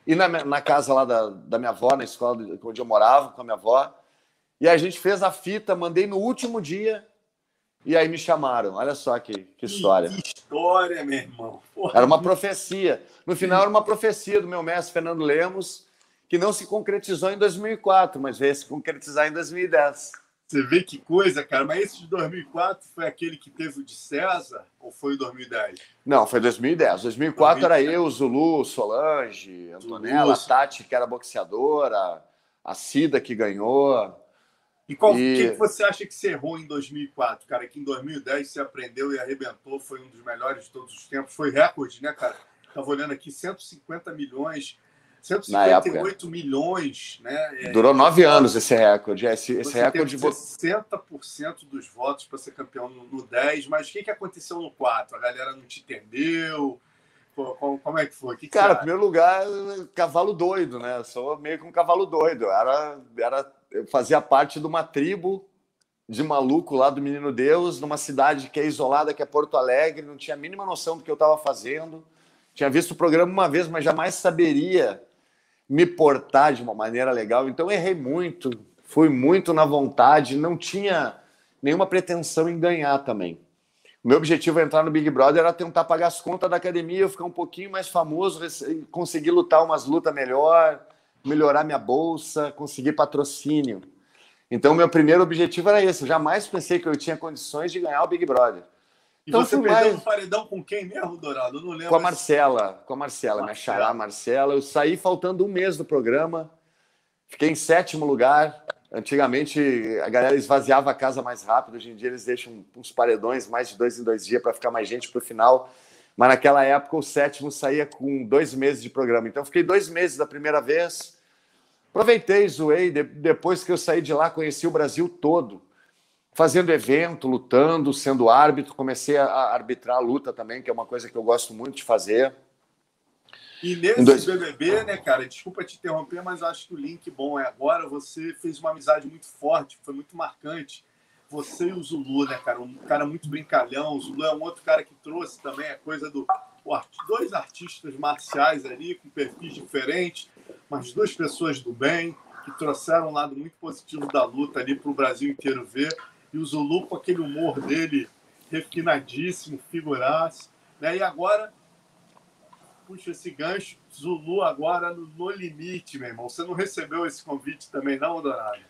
e na, na casa lá da, da minha avó, na escola onde eu morava com a minha avó. E a gente fez a fita, mandei no último dia, e aí me chamaram. Olha só que, que história. Que história, meu irmão. Porra. Era uma profecia. No final, era uma profecia do meu mestre Fernando Lemos, que não se concretizou em 2004, mas veio se concretizar em 2010. Você vê que coisa, cara. Mas esse de 2004 foi aquele que teve o de César ou foi o 2010? Não, foi 2010. 2004 2010. era eu, Zulu, Solange, Antonella, Zulu. Tati, que era boxeadora, a Cida, que ganhou. E qual e... que você acha que você errou em 2004, cara? Que em 2010 você aprendeu e arrebentou, foi um dos melhores de todos os tempos. Foi recorde, né, cara? Estava olhando aqui, 150 milhões 158 milhões, né? É, Durou nove anos esse recorde. Esse, esse recorde. 60% dos votos para ser campeão no, no 10, mas o que, que aconteceu no 4? A galera não te entendeu? Como, como é que foi? Que que Cara, em primeiro lugar, cavalo doido, né? Eu sou meio que um cavalo doido. Era, era, eu fazia parte de uma tribo de maluco lá do Menino Deus, numa cidade que é isolada, que é Porto Alegre, não tinha a mínima noção do que eu estava fazendo. Tinha visto o programa uma vez, mas jamais saberia me portar de uma maneira legal. Então errei muito, fui muito na vontade, não tinha nenhuma pretensão em ganhar também. Meu objetivo é entrar no Big Brother era tentar pagar as contas da academia, ficar um pouquinho mais famoso, conseguir lutar umas lutas melhor, melhorar minha bolsa, conseguir patrocínio. Então, meu primeiro objetivo era esse. Eu jamais pensei que eu tinha condições de ganhar o Big Brother. E então, você perdeu mais... um paredão com quem mesmo, Dourado? Eu não lembro. Com a Marcela, com a Marcela, minha xará Marcela. Eu saí faltando um mês do programa, fiquei em sétimo lugar. Antigamente a galera esvaziava a casa mais rápido, hoje em dia eles deixam uns paredões mais de dois em dois dias para ficar mais gente para o final. Mas naquela época o sétimo saía com dois meses de programa. Então fiquei dois meses da primeira vez. Aproveitei, zoei. depois que eu saí de lá, conheci o Brasil todo fazendo evento, lutando, sendo árbitro. Comecei a arbitrar a luta também, que é uma coisa que eu gosto muito de fazer. E nesse dois... BBB, né, cara, desculpa te interromper, mas acho que o link bom é agora. Você fez uma amizade muito forte, foi muito marcante. Você e o Zulu, né, cara? Um cara muito brincalhão. O Zulu é um outro cara que trouxe também a coisa do. dois artistas marciais ali, com perfis diferentes, mas duas pessoas do bem, que trouxeram um lado muito positivo da luta ali para o Brasil inteiro ver e o Zulu com aquele humor dele refinadíssimo, figuraço. Né? E agora, puxa esse gancho, Zulu agora no, no limite, meu irmão. Você não recebeu esse convite também, não, Dourado?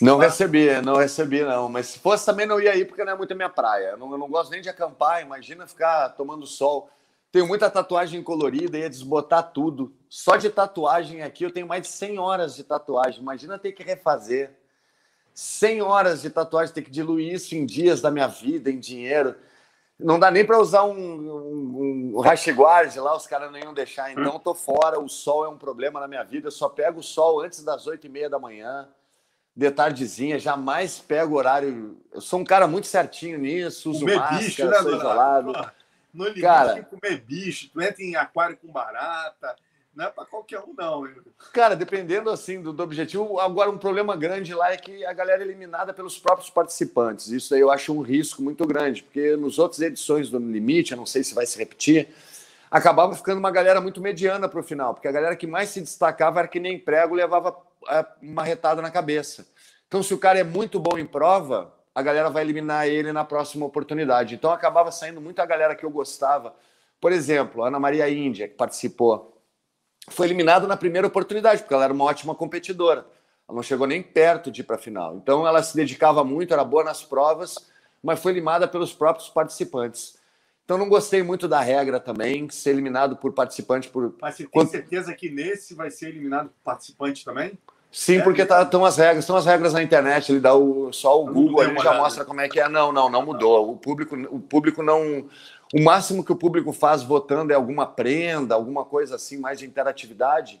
Não recebi, não recebi, não. Mas se fosse também não ia ir, porque não é muito a minha praia. Eu não, eu não gosto nem de acampar, imagina ficar tomando sol. Tenho muita tatuagem colorida, ia desbotar tudo. Só de tatuagem aqui eu tenho mais de 100 horas de tatuagem. Imagina ter que refazer. 100 horas de tatuagem, ter que diluir isso em dias da minha vida, em dinheiro. Não dá nem para usar um, um, um guard lá, os caras não iam deixar. Então, tô fora. O sol é um problema na minha vida. Eu só pego o sol antes das 8 e meia da manhã, de tardezinha. Jamais pego horário. Eu sou um cara muito certinho nisso, uso comer máscara, bicho, né, sou isolado. Pô, no limite cara, comer bicho, tu entra em aquário com barata não é para qualquer um, não. Cara, dependendo assim do, do, objetivo. Agora, um problema grande lá é que a galera é eliminada pelos próprios participantes. Isso aí eu acho um risco muito grande, porque nos outras edições do Limite, eu não sei se vai se repetir, acabava ficando uma galera muito mediana para o final, porque a galera que mais se destacava era que nem prego levava é, uma retada na cabeça. Então, se o cara é muito bom em prova, a galera vai eliminar ele na próxima oportunidade. Então, acabava saindo muita galera que eu gostava. Por exemplo, Ana Maria Índia, que participou foi eliminado na primeira oportunidade, porque ela era uma ótima competidora. Ela não chegou nem perto de ir para a final. Então ela se dedicava muito, era boa nas provas, mas foi eliminada pelos próprios participantes. Então não gostei muito da regra também, ser eliminado por participante por. Mas você tem certeza que nesse vai ser eliminado por participante também? Sim, porque estão tá, as regras, estão as regras na internet, ele dá o, só o Google, ele já mostra como é que é. Não, não, não mudou. O público, o público não o máximo que o público faz votando é alguma prenda, alguma coisa assim, mais de interatividade,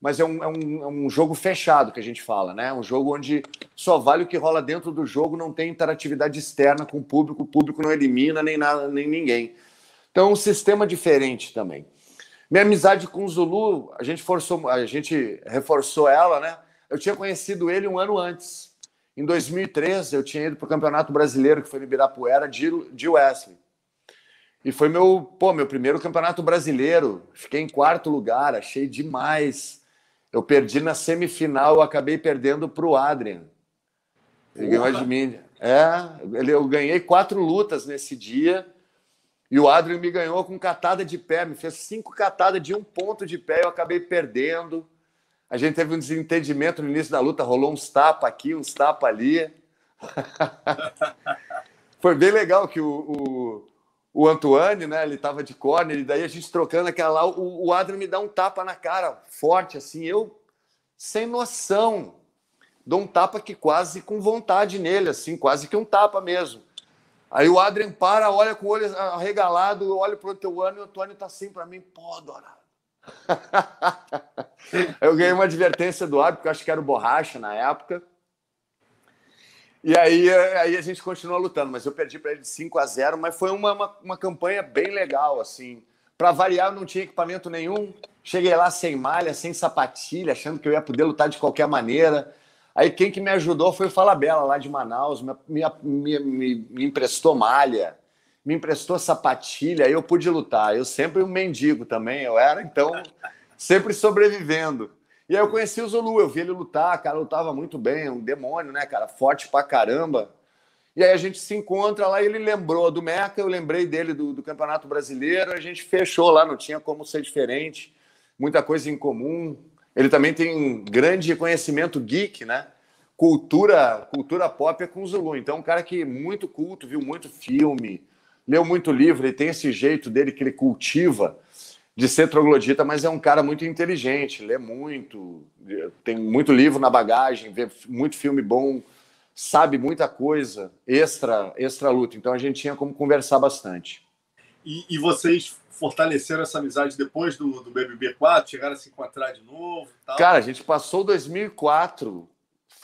mas é um, é um, é um jogo fechado que a gente fala, né? Um jogo onde só vale o que rola dentro do jogo, não tem interatividade externa com o público, o público não elimina nem nada, nem ninguém. Então, um sistema diferente também. Minha amizade com o Zulu, a gente forçou, a gente reforçou ela, né? Eu tinha conhecido ele um ano antes. Em 2013, eu tinha ido para o Campeonato Brasileiro, que foi no Ibirapuera, de, de Wesley. E foi meu, pô, meu primeiro campeonato brasileiro. Fiquei em quarto lugar, achei demais. Eu perdi na semifinal, acabei perdendo para o Adrian. Ele ganhou de mim. É, eu ganhei quatro lutas nesse dia. E o Adrian me ganhou com catada de pé, me fez cinco catadas de um ponto de pé, eu acabei perdendo. A gente teve um desentendimento no início da luta, rolou uns tapas aqui, uns tapas ali. [laughs] Foi bem legal que o, o, o Antoine, né? Ele tava de corner, e daí a gente trocando aquela lá, o, o Adriano me dá um tapa na cara, forte, assim, eu sem noção. Dou um tapa que quase com vontade nele, assim, quase que um tapa mesmo. Aí o Adrian para, olha com o olho arregalado, olha pro Antoine e o Antônio tá assim para mim, pô, dourado. Eu ganhei uma advertência do árbitro, que eu acho que era o Borracha na época. E aí, aí a gente continuou lutando, mas eu perdi para ele de 5 a 0, mas foi uma, uma, uma campanha bem legal, assim. Para variar, eu não tinha equipamento nenhum. Cheguei lá sem malha, sem sapatilha, achando que eu ia poder lutar de qualquer maneira. Aí quem que me ajudou foi o Falabella, lá de Manaus, me, me, me, me emprestou malha, me emprestou sapatilha, eu pude lutar. Eu sempre um mendigo também, eu era, então, sempre sobrevivendo. E aí eu conheci o Zulu, eu vi ele lutar, cara, lutava muito bem, um demônio, né, cara, forte pra caramba. E aí a gente se encontra lá, ele lembrou do Meca, eu lembrei dele do, do Campeonato Brasileiro, a gente fechou lá, não tinha como ser diferente, muita coisa em comum. Ele também tem um grande conhecimento geek, né? Cultura, cultura pop é com o Zulu. Então, um cara que muito culto, viu muito filme, leu muito livro, ele tem esse jeito dele que ele cultiva de ser troglodita, mas é um cara muito inteligente, lê muito, tem muito livro na bagagem, vê muito filme bom, sabe muita coisa extra, extra luta. Então a gente tinha como conversar bastante. E, e vocês fortaleceram essa amizade depois do, do BBB 4? Chegaram a se encontrar de novo? Tal? Cara, a gente passou 2004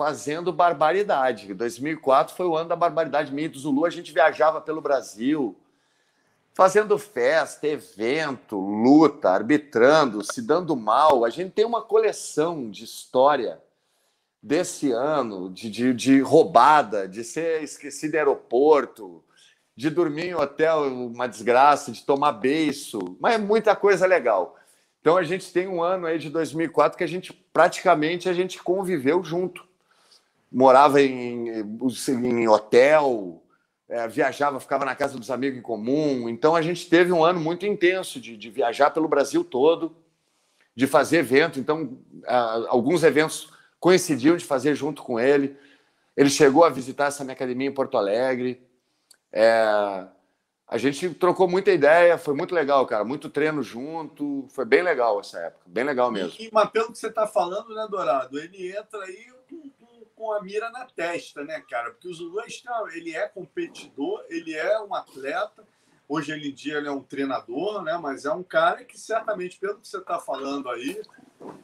fazendo barbaridade. 2004 foi o ano da barbaridade e do Zulu. A gente viajava pelo Brasil, fazendo festa, evento, luta, arbitrando, se dando mal. A gente tem uma coleção de história desse ano, de, de, de, roubada, de ser esquecido em aeroporto, de dormir em hotel, uma desgraça, de tomar beiço, mas é muita coisa legal. Então a gente tem um ano aí de 2004 que a gente praticamente a gente conviveu junto. Morava em, em hotel, é, viajava, ficava na casa dos amigos em comum. Então a gente teve um ano muito intenso de, de viajar pelo Brasil todo, de fazer evento. Então, uh, alguns eventos coincidiam de fazer junto com ele. Ele chegou a visitar essa minha academia em Porto Alegre. É, a gente trocou muita ideia, foi muito legal, cara. Muito treino junto, foi bem legal essa época, bem legal mesmo. E, mas pelo que você está falando, né, Dourado? Ele entra aí com, a mira na testa, né, cara? Porque o Zulu é ele é competidor, ele é um atleta. Hoje em dia ele é um treinador, né? Mas é um cara que certamente, pelo que você está falando aí,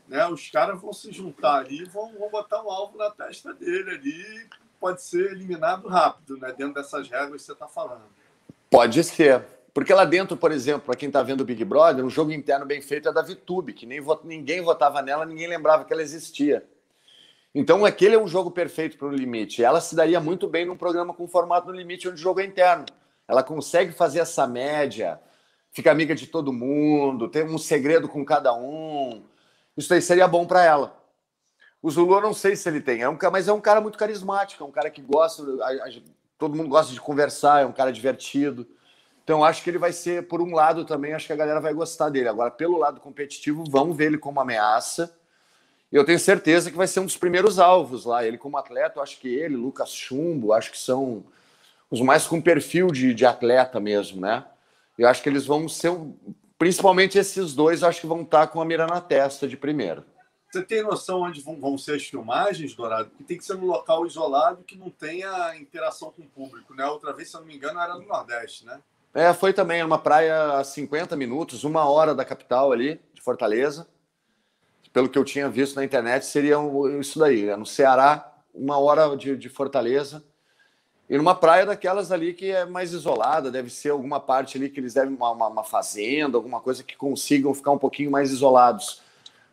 né? Os caras vão se juntar ali vão, vão botar um alvo na testa dele ali. Pode ser eliminado rápido, né? Dentro dessas regras que você está falando. Pode ser. Porque lá dentro, por exemplo, para quem está vendo o Big Brother, um jogo interno bem feito é da VTube, que nem ninguém votava nela, ninguém lembrava que ela existia. Então, aquele é um jogo perfeito para o limite. Ela se daria muito bem num programa com formato no limite, onde o jogo é interno. Ela consegue fazer essa média, fica amiga de todo mundo, tem um segredo com cada um, isso aí seria bom para ela. O Zulu eu não sei se ele tem, é um, mas é um cara muito carismático, é um cara que gosta, a, a, todo mundo gosta de conversar, é um cara divertido. Então acho que ele vai ser, por um lado também, acho que a galera vai gostar dele. Agora, pelo lado competitivo, vão ver ele como ameaça. Eu tenho certeza que vai ser um dos primeiros alvos lá. Ele como atleta, eu acho que ele, Lucas Chumbo, acho que são os mais com perfil de, de atleta mesmo, né? Eu acho que eles vão ser Principalmente esses dois, acho que vão estar com a mira na testa de primeiro. Você tem noção onde vão, ser as filmagens, Dourado? Porque tem que ser num local isolado que não tenha interação com o público, né? Outra vez, se eu não me engano, era no Nordeste, né? É, foi também uma praia a 50 minutos, uma hora da capital ali, de Fortaleza. Pelo que eu tinha visto na internet, seria isso daí, né? no Ceará, uma hora de, de Fortaleza e numa praia daquelas ali que é mais isolada, deve ser alguma parte ali que eles devem, uma, uma, uma fazenda, alguma coisa que consigam ficar um pouquinho mais isolados.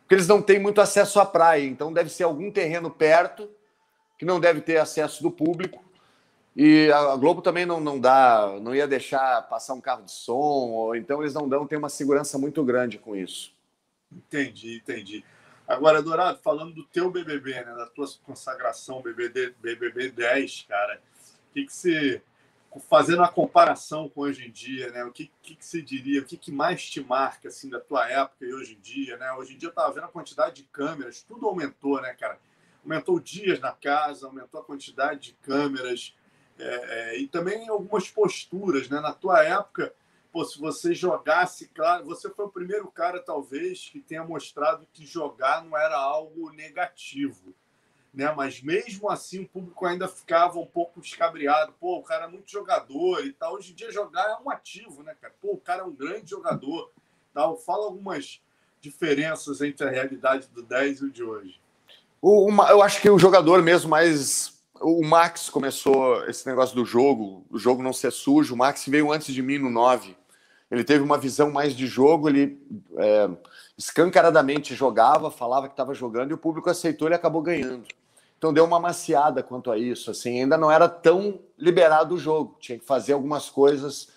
Porque eles não têm muito acesso à praia, então deve ser algum terreno perto que não deve ter acesso do público. E a Globo também não, não dá, não ia deixar passar um carro de som, ou então eles não dão, tem uma segurança muito grande com isso. Entendi, entendi. Agora, Dourado, falando do teu BBB, né, da tua consagração BBB, BBB 10, cara, que, que você, fazendo a comparação com hoje em dia, né? O que, que, que você diria, o que, que mais te marca assim da tua época e hoje em dia, né? Hoje em dia eu estava vendo a quantidade de câmeras, tudo aumentou, né, cara? Aumentou dias na casa, aumentou a quantidade de câmeras é, é, e também algumas posturas, né? Na tua época, pô, se você jogasse, claro, você foi o primeiro cara talvez que tenha mostrado que jogar não era algo negativo né? Mas mesmo assim o público ainda ficava um pouco descabriado. Pô, o cara é muito jogador e tal. Hoje em dia jogar é um ativo, né, cara? Pô, o cara é um grande jogador. Tal. Fala algumas diferenças entre a realidade do 10 e o de hoje. O, uma, eu acho que o jogador mesmo mais. O Max começou esse negócio do jogo, o jogo não ser sujo. O Max veio antes de mim no 9. Ele teve uma visão mais de jogo, ele é, escancaradamente jogava, falava que estava jogando e o público aceitou e acabou ganhando. Então deu uma maciada quanto a isso. Assim, ainda não era tão liberado o jogo. Tinha que fazer algumas coisas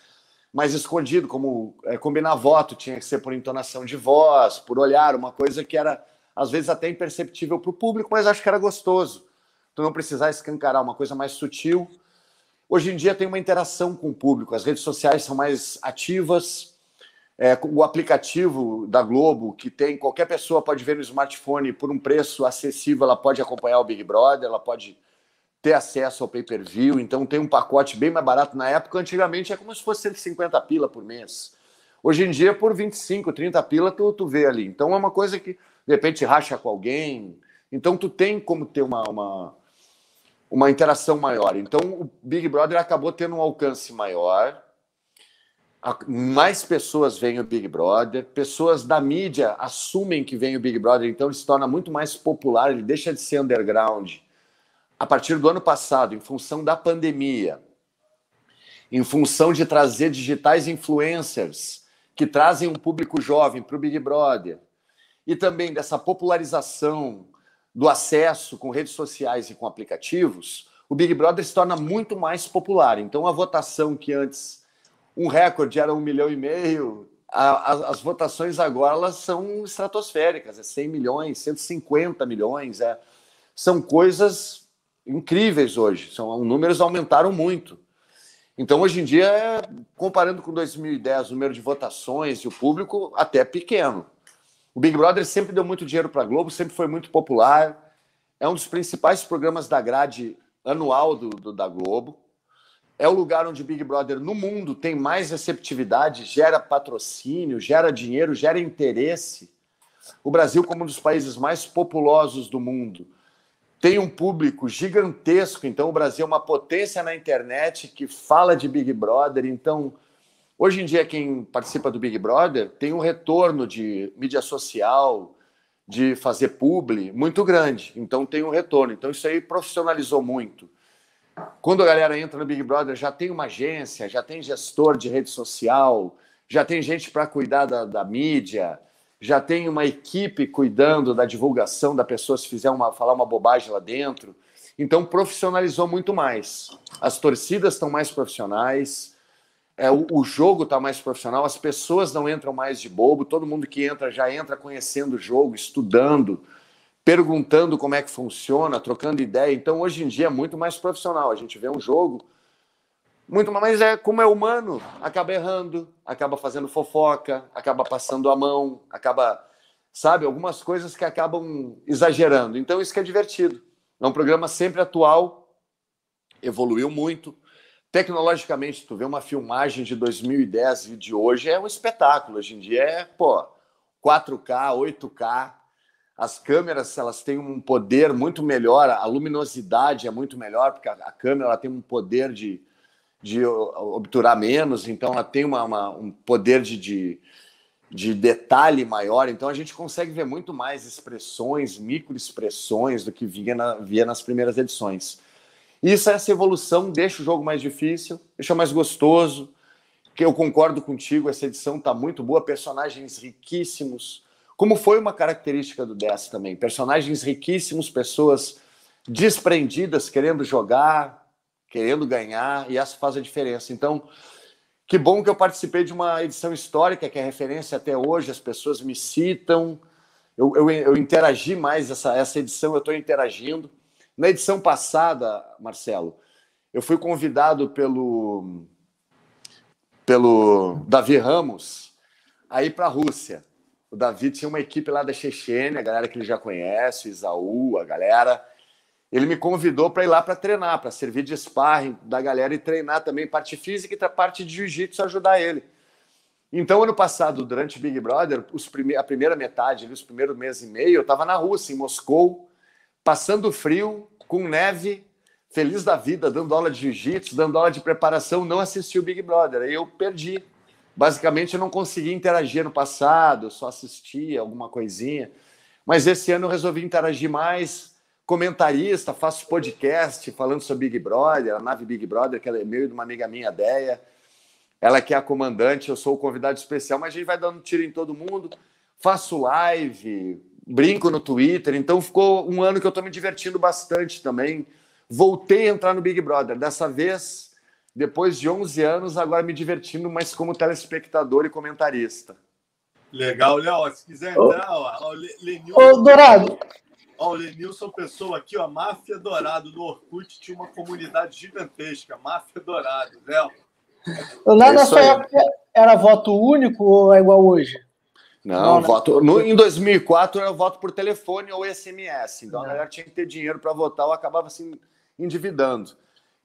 mais escondido, como é, combinar voto, tinha que ser por entonação de voz, por olhar, uma coisa que era às vezes até imperceptível para o público, mas acho que era gostoso. Tu não precisar escancarar uma coisa mais sutil. Hoje em dia tem uma interação com o público, as redes sociais são mais ativas. É, o aplicativo da Globo, que tem qualquer pessoa pode ver no smartphone por um preço acessível, ela pode acompanhar o Big Brother, ela pode ter acesso ao pay-per-view, então tem um pacote bem mais barato na época. Antigamente é como se fosse 150 pila por mês. Hoje em dia, por 25, 30 pila, tu, tu vê ali. Então é uma coisa que, de repente, racha com alguém. Então tu tem como ter uma, uma uma interação maior. Então, o Big Brother acabou tendo um alcance maior. Mais pessoas veem o Big Brother, pessoas da mídia assumem que vem o Big Brother, então ele se torna muito mais popular, ele deixa de ser underground. A partir do ano passado, em função da pandemia, em função de trazer digitais influencers que trazem um público jovem para o Big Brother, e também dessa popularização do acesso com redes sociais e com aplicativos, o Big Brother se torna muito mais popular. Então, a votação que antes um recorde era um milhão e meio, a, a, as votações agora elas são estratosféricas, é 100 milhões, 150 milhões, é, são coisas incríveis hoje, são números aumentaram muito. Então, hoje em dia, comparando com 2010, o número de votações e o público até pequeno. O Big Brother sempre deu muito dinheiro para a Globo, sempre foi muito popular. É um dos principais programas da grade anual do, do, da Globo. É o lugar onde Big Brother no mundo tem mais receptividade, gera patrocínio, gera dinheiro, gera interesse. O Brasil, como um dos países mais populosos do mundo, tem um público gigantesco. Então, o Brasil é uma potência na internet que fala de Big Brother. Então, Hoje em dia, quem participa do Big Brother tem um retorno de mídia social, de fazer publi muito grande. Então, tem um retorno. Então, isso aí profissionalizou muito. Quando a galera entra no Big Brother, já tem uma agência, já tem gestor de rede social, já tem gente para cuidar da, da, mídia, já tem uma equipe cuidando da divulgação da pessoa se fizer uma, falar uma bobagem lá dentro. Então, profissionalizou muito mais. As torcidas estão mais profissionais é, o, o, jogo está mais profissional, as pessoas não entram mais de bobo, todo mundo que entra já entra conhecendo o jogo, estudando, perguntando como é que funciona, trocando ideia. Então, hoje em dia é muito mais profissional. A gente vê um jogo muito mais é como é humano, acaba errando, acaba fazendo fofoca, acaba passando a mão, acaba, sabe, algumas coisas que acabam exagerando. Então, isso que é divertido. É um programa sempre atual, evoluiu muito Tecnologicamente, tu vê uma filmagem de 2010 e de hoje é um espetáculo. Hoje em dia é, pô, 4K, 8K. As câmeras, elas têm um poder muito melhor, a luminosidade é muito melhor, porque a, câmera ela tem um poder de, de obturar menos, então ela tem uma, uma um poder de, de, de, detalhe maior, então a gente consegue ver muito mais expressões, microexpressões do que via, na, via nas primeiras edições. Isso, essa evolução deixa o jogo mais difícil, deixa mais gostoso. Que eu concordo contigo, essa edição está muito boa, personagens riquíssimos, como foi uma característica do 10 também. Personagens riquíssimos, pessoas desprendidas, querendo jogar, querendo ganhar, e essa faz a diferença. Então, que bom que eu participei de uma edição histórica, que é referência até hoje, as pessoas me citam. Eu, eu, eu interagi mais essa, essa edição, eu estou interagindo. Na edição passada, Marcelo, eu fui convidado pelo, pelo Davi Ramos a ir para a Rússia. O Davi tinha uma equipe lá da Chechênia, a galera que ele já conhece, o Isaú, a galera. Ele me convidou para ir lá para treinar, para servir de sparring da galera e treinar também parte física e parte de jiu-jitsu ajudar ele. Então, ano passado, durante Big Brother, prime a primeira metade, os primeiros meses e meio, eu estava na Rússia, em Moscou, passando frio, com neve, feliz da vida, dando aula de jiu-jitsu, dando aula de preparação, não assisti o Big Brother. Aí eu perdi. Basicamente, eu não consegui interagir no passado, só assistia alguma coisinha. Mas esse ano eu resolvi interagir mais. Comentarista, faço podcast falando sobre Big Brother, a nave Big Brother, que é meio de uma amiga minha, Deia. Ela que é a comandante, eu sou o convidado especial, mas a gente vai dando tiro em todo mundo. Faço live, brinco no Twitter, então ficou um ano que eu estou me divertindo bastante também. Voltei a entrar no Big Brother, dessa vez, depois de 11 anos, agora me divertindo, mas como telespectador e comentarista. Legal, Léo. Se quiser entrar, ó, ó Ô, Dourado, Ó, o Lenilson Pessoa aqui, ó, Máfia Dourado no Orkut tinha uma comunidade gigantesca, Máfia Dourado, Léo. Lá na sua época era voto único ou é igual hoje? Não, não né? voto. No, em 2004 era voto por telefone ou SMS. Então a galera tinha que ter dinheiro para votar ou acabava se endividando.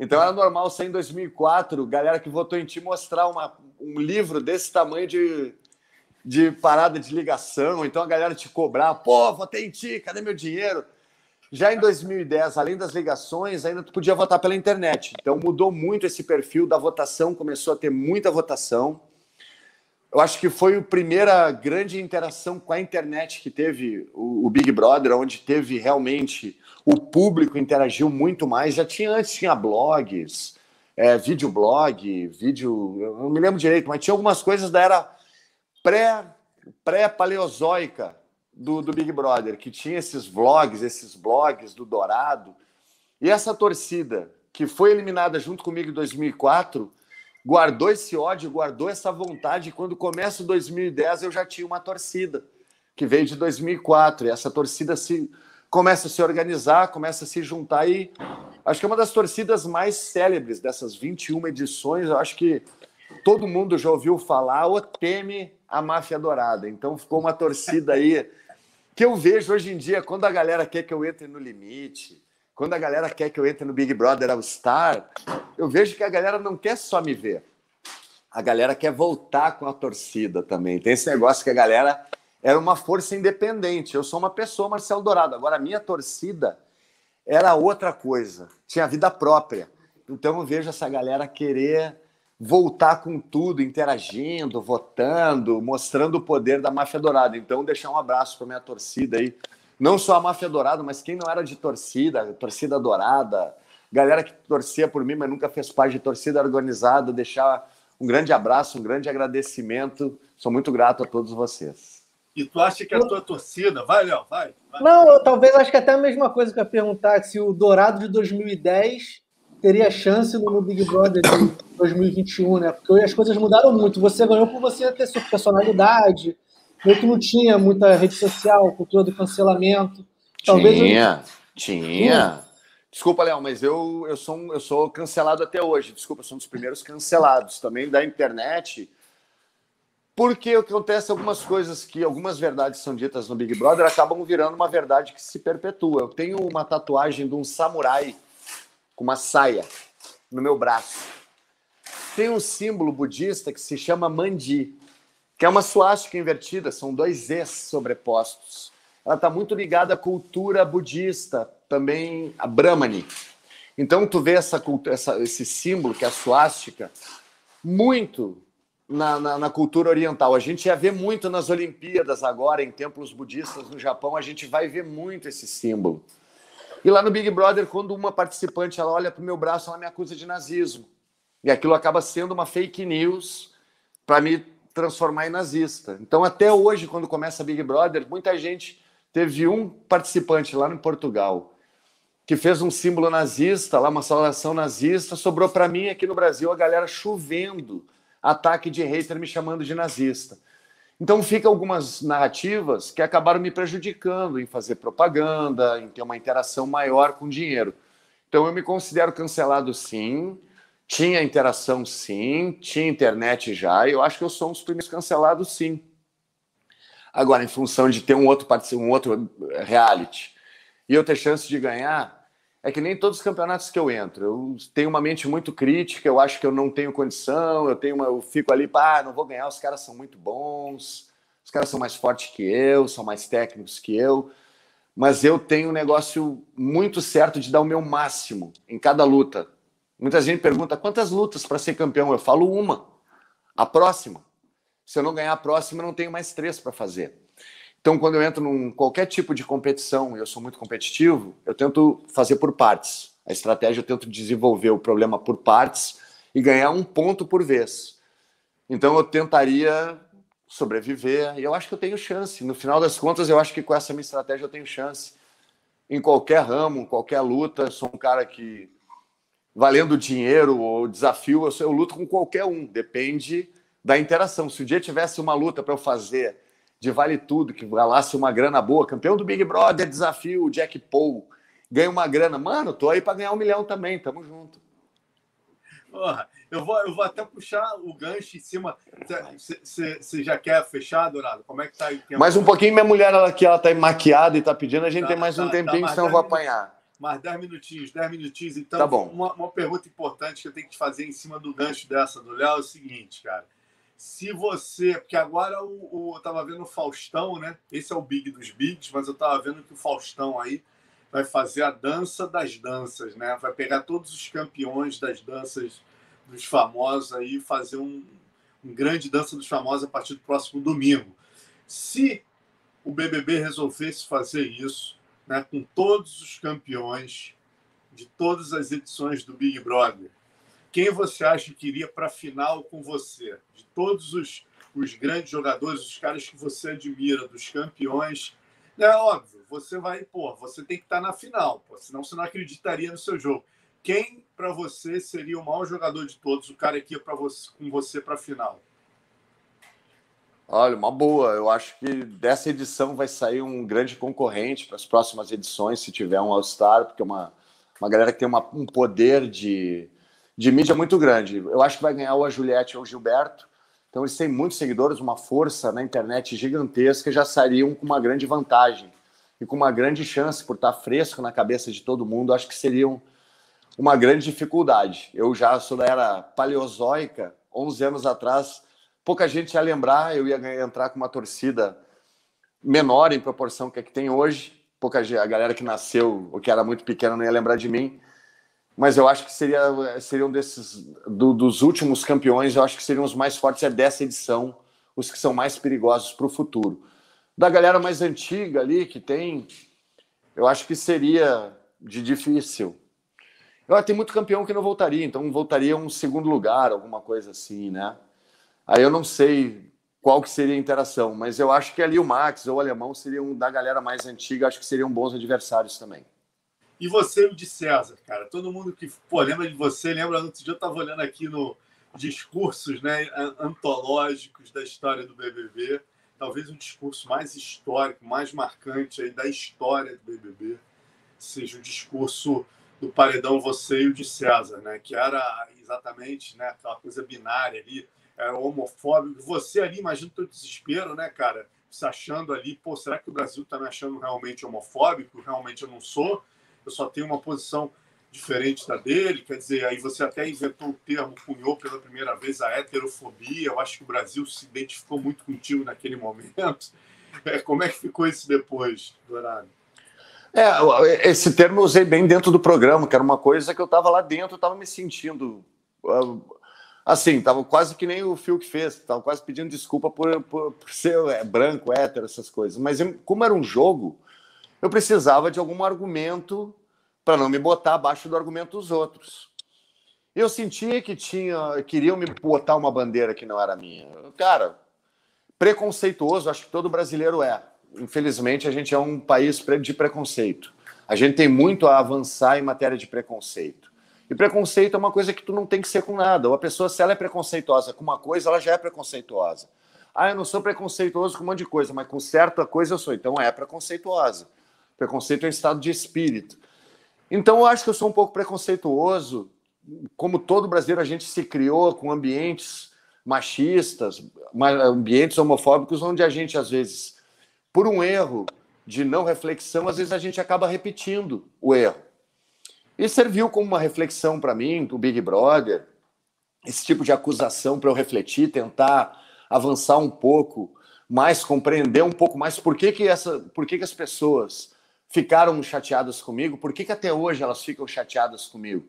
Então era normal ser em 2004, galera que votou em ti mostrar uma, um livro desse tamanho de, de parada de ligação. Então a galera te cobrar, pô, votei em ti, cadê meu dinheiro? Já em 2010, além das ligações, ainda tu podia votar pela internet. Então mudou muito esse perfil da votação, começou a ter muita votação. Eu acho que foi a primeira grande interação com a internet que teve o, Big Brother, onde teve realmente o público interagiu muito mais. Já tinha antes, tinha blogs, é, videoblog, vídeo. Eu não me lembro direito, mas tinha algumas coisas da era pré, pré-paleozoica do, do Big Brother, que tinha esses vlogs, esses blogs do Dourado. E essa torcida, que foi eliminada junto comigo em 2004 guardou esse ódio, guardou essa vontade. Quando começa o 2010, eu já tinha uma torcida que veio de 2004. E essa torcida se começa a se organizar, começa a se juntar e acho que é uma das torcidas mais célebres dessas 21 edições. Eu acho que todo mundo já ouviu falar ou teme a máfia dourada. Então ficou uma torcida aí que eu vejo hoje em dia quando a galera quer que eu entre no limite, quando a galera quer que eu entre no Big Brother All Star, eu vejo que a galera não quer só me ver. A galera quer voltar com a torcida também. Tem esse negócio que a galera era uma força independente. Eu sou uma pessoa, Marcelo Dourado. Agora, a minha torcida era outra coisa. Tinha vida própria. Então, eu vejo essa galera querer voltar com tudo, interagindo, votando, mostrando o poder da máfia dourada. Então, deixar um abraço para minha torcida aí não só a Máfia Dourada, mas quem não era de torcida, torcida dourada, galera que torcia por mim, mas nunca fez parte de torcida organizada, deixar um grande abraço, um grande agradecimento. Sou muito grato a todos vocês. E tu acha que a tua torcida. Vai, Léo, vai, vai. Não, eu, talvez acho que até a mesma coisa que eu ia perguntar: se o Dourado de 2010 teria chance no Big Brother de [coughs] 2021, né? Porque as coisas mudaram muito. Você ganhou por você ter sua personalidade, meio que não tinha muita rede social, cultura do cancelamento. Talvez tinha, eu... tinha. Desculpa, Léo, mas eu, eu, sou, um, eu sou cancelado até hoje. Desculpa, eu sou um dos primeiros cancelados também da internet. Porque acontece algumas coisas que algumas verdades são ditas no Big Brother acabam virando uma verdade que se perpetua. Eu tenho uma tatuagem de um samurai com uma saia no meu braço. Tem um símbolo budista que se chama mandi que é uma suástica invertida, são dois Es sobrepostos. Ela está muito ligada à cultura budista, também a Brahmani. Então, tu vê essa, essa, esse símbolo, que é a suástica, muito na, na, na, cultura oriental. A gente ia ver muito nas Olimpíadas agora, em templos budistas no Japão, a gente vai ver muito esse símbolo. E lá no Big Brother, quando uma participante ela olha para o meu braço, ela me acusa de nazismo. E aquilo acaba sendo uma fake news para me transformar em nazista. Então, até hoje, quando começa Big Brother, muita gente teve um participante lá em Portugal que fez um símbolo nazista, lá uma saudação nazista, sobrou para mim aqui no Brasil a galera chovendo ataque de hater me chamando de nazista. Então fica algumas narrativas que acabaram me prejudicando em fazer propaganda, em ter uma interação maior com dinheiro. Então eu me considero cancelado sim, tinha interação, sim. Tinha internet já. E eu acho que eu sou um dos primeiros cancelados, sim. Agora, em função de ter um outro, um outro eh, reality e eu ter chance de ganhar, é que nem todos os campeonatos que eu entro. Eu tenho uma mente muito crítica, eu acho que eu não tenho condição, eu tenho uma, eu fico ali, pá, não vou ganhar, os caras são muito bons, os caras são mais fortes que eu, são mais técnicos que eu. Mas eu tenho um negócio muito certo de dar o meu máximo em cada luta. Muita gente pergunta quantas lutas para ser campeão. Eu falo uma. A próxima. Se eu não ganhar a próxima, eu não tenho mais três para fazer. Então, quando eu entro em qualquer tipo de competição, e eu sou muito competitivo, eu tento fazer por partes. A estratégia eu tento desenvolver o problema por partes e ganhar um ponto por vez. Então, eu tentaria sobreviver e eu acho que eu tenho chance. No final das contas, eu acho que com essa minha estratégia eu tenho chance. Em qualquer ramo, qualquer luta, sou um cara que valendo dinheiro ou desafio, eu, eu luto com qualquer um, depende da interação. Se o dia tivesse uma luta para eu fazer de Vale Tudo, que valasse uma grana boa, campeão do Big Brother, desafio o Jack Paul, ganha uma grana. Mano, tô aí para ganhar um milhão também, tamo junto. Porra, eu vou, eu vou até puxar o gancho em cima. Você já quer fechar, Dourado? Como é que tá aí? Mais um pouquinho, minha mulher ela, aqui, ela tá maquiada e tá pedindo, a gente tá, tem mais tá, um tempinho, tá, senão eu vou apanhar. Mais 10 minutinhos, 10 minutinhos. Então, tá bom. Uma, uma pergunta importante que eu tenho que te fazer em cima do gancho dessa do Léo é o seguinte, cara. Se você. Porque agora o, o, eu tava vendo o Faustão, né? Esse é o Big dos Bigs, mas eu tava vendo que o Faustão aí vai fazer a dança das danças, né? Vai pegar todos os campeões das danças dos famosos aí fazer um, um grande dança dos famosos a partir do próximo domingo. Se o BBB resolvesse fazer isso, né, com todos os campeões de todas as edições do Big Brother, quem você acha que iria para a final com você? De todos os, os grandes jogadores, os caras que você admira, dos campeões. É óbvio, você vai, pô, você tem que estar tá na final, pô, senão você não acreditaria no seu jogo. Quem para você seria o maior jogador de todos, o cara que ia para você, com você para a final? Olha, uma boa. Eu acho que dessa edição vai sair um grande concorrente para as próximas edições, se tiver um All-Star, porque é uma, uma galera que tem uma, um poder de, de mídia muito grande. Eu acho que vai ganhar ou a Juliette ou o Gilberto. Então, eles têm muitos seguidores, uma força na internet gigantesca, já sairiam com uma grande vantagem e com uma grande chance por estar fresco na cabeça de todo mundo. Acho que seriam uma grande dificuldade. Eu já sou da era paleozoica, 11 anos atrás, pouca gente ia lembrar, eu ia entrar com uma torcida menor em proporção que a que tem hoje. Pouca a galera que nasceu ou que era muito pequena não ia lembrar de mim. Mas eu acho que seria, seria um desses do, dos últimos campeões, eu acho que seriam os mais fortes é dessa edição, os que são mais perigosos para o futuro. Da galera mais antiga ali que tem, eu acho que seria de difícil eu, tem muito campeão que não voltaria, então voltaria um segundo lugar, alguma coisa assim, né? Aí eu não sei qual que seria a interação, mas eu acho que ali o Max ou o Alemão seriam da galera mais antiga, acho que seriam bons adversários também. E você o de César, cara? Todo mundo que pô, lembra de você, lembra? Outro dia eu estava olhando aqui no discursos né, antológicos da história do BBB, talvez o discurso mais histórico, mais marcante aí da história do BBB, seja o discurso do paredão você e o de César, né? Que era exatamente né, aquela coisa binária ali, era homofóbico. Você ali, imagina o teu desespero, né, cara? Se achando ali, pô, será que o Brasil está me achando realmente homofóbico? Realmente eu não sou. Eu só tenho uma posição diferente da dele. Quer dizer, aí você até inventou o termo, cunhou pela primeira vez a heterofobia. Eu acho que o Brasil se identificou muito contigo naquele momento. É, como é que ficou isso depois, Dourado? É, esse termo eu usei bem dentro do programa, que era uma coisa que eu estava lá dentro, estava me sentindo ah, assim, estava quase que nem o Phil que fez, estava quase pedindo desculpa por, por, por ser é, branco, hétero, essas coisas. Mas eu, como era um jogo, eu precisava de algum argumento para não me botar abaixo do argumento dos outros. Eu sentia que tinha, queriam me botar uma bandeira que não era minha. Cara, preconceituoso, acho que todo brasileiro é infelizmente, a gente é um país de preconceito. A gente tem muito a avançar em matéria de preconceito. E preconceito é uma coisa que tu não tem que ser com nada. Ou a pessoa, se ela é preconceituosa com uma coisa, ela já é preconceituosa. Ah, eu não sou preconceituoso com um monte de coisa, mas com certa coisa eu sou. Então é preconceituosa. Preconceito é um estado de espírito. Então eu acho que eu sou um pouco preconceituoso. Como todo brasileiro, a gente se criou com ambientes machistas, ambientes homofóbicos, onde a gente às vezes por um erro de não reflexão, às vezes a gente acaba repetindo o erro. E serviu como uma reflexão para mim, do Big Brother, esse tipo de acusação para eu refletir, tentar avançar um pouco mais, compreender um pouco mais por que, que, essa, por que, que as pessoas ficaram chateadas comigo, por que, que até hoje elas ficam chateadas comigo.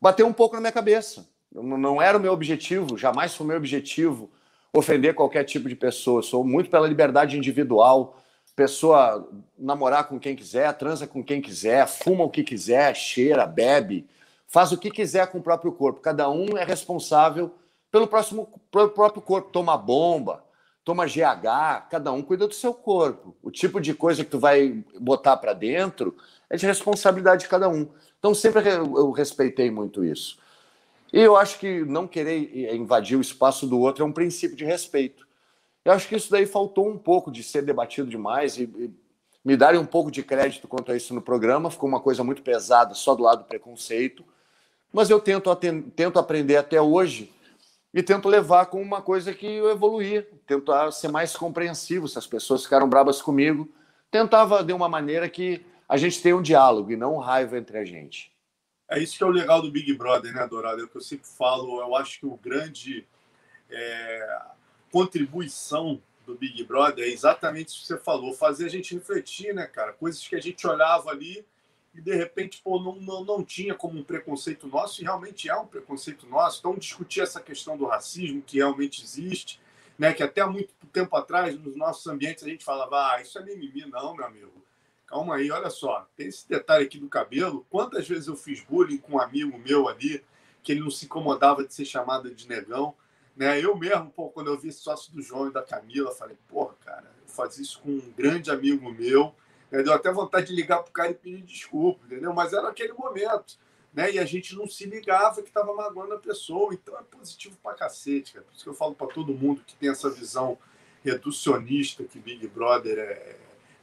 Bateu um pouco na minha cabeça. Não era o meu objetivo, jamais foi o meu objetivo ofender qualquer tipo de pessoa. Sou muito pela liberdade individual, pessoa namorar com quem quiser, transa com quem quiser, fuma o que quiser, cheira, bebe, faz o que quiser com o próprio corpo. Cada um é responsável pelo, próximo, pelo próprio corpo. Toma bomba, toma GH, cada um cuida do seu corpo. O tipo de coisa que tu vai botar para dentro é de responsabilidade de cada um. Então sempre eu respeitei muito isso. E eu acho que não querer invadir o espaço do outro é um princípio de respeito. Eu acho que isso daí faltou um pouco de ser debatido demais e, e me darem um pouco de crédito quanto a isso no programa. Ficou uma coisa muito pesada só do lado do preconceito. Mas eu tento, tento aprender até hoje e tento levar com uma coisa que eu evoluí, tentar ser mais compreensivo se as pessoas ficaram bravas comigo. Tentava de uma maneira que a gente tenha um diálogo e não raiva entre a gente. É isso que é o legal do Big Brother, né, Dourado? É o que eu sempre falo. Eu acho que o grande é, contribuição do Big Brother é exatamente isso que você falou, fazer a gente refletir, né, cara? Coisas que a gente olhava ali e de repente pô, não, não, não tinha como um preconceito nosso, e realmente é um preconceito nosso. Então, discutir essa questão do racismo que realmente existe, né, que até há muito tempo atrás, nos nossos ambientes, a gente falava, ah, isso é mimimi, não, meu amigo. Calma aí, olha só, tem esse detalhe aqui do cabelo. Quantas vezes eu fiz bullying com um amigo meu ali, que ele não se incomodava de ser chamado de negão, né? Eu mesmo, pô, quando eu vi esse sócio do João e da Camila, falei, porra, cara, eu fazia isso com um grande amigo meu, né? Deu até vontade de ligar pro cara e pedir desculpa, entendeu? Mas era aquele momento, né? E a gente não se ligava que estava magoando a pessoa. Então é positivo pra cacete, cara. Por isso que eu falo para todo mundo que tem essa visão reducionista que Big Brother é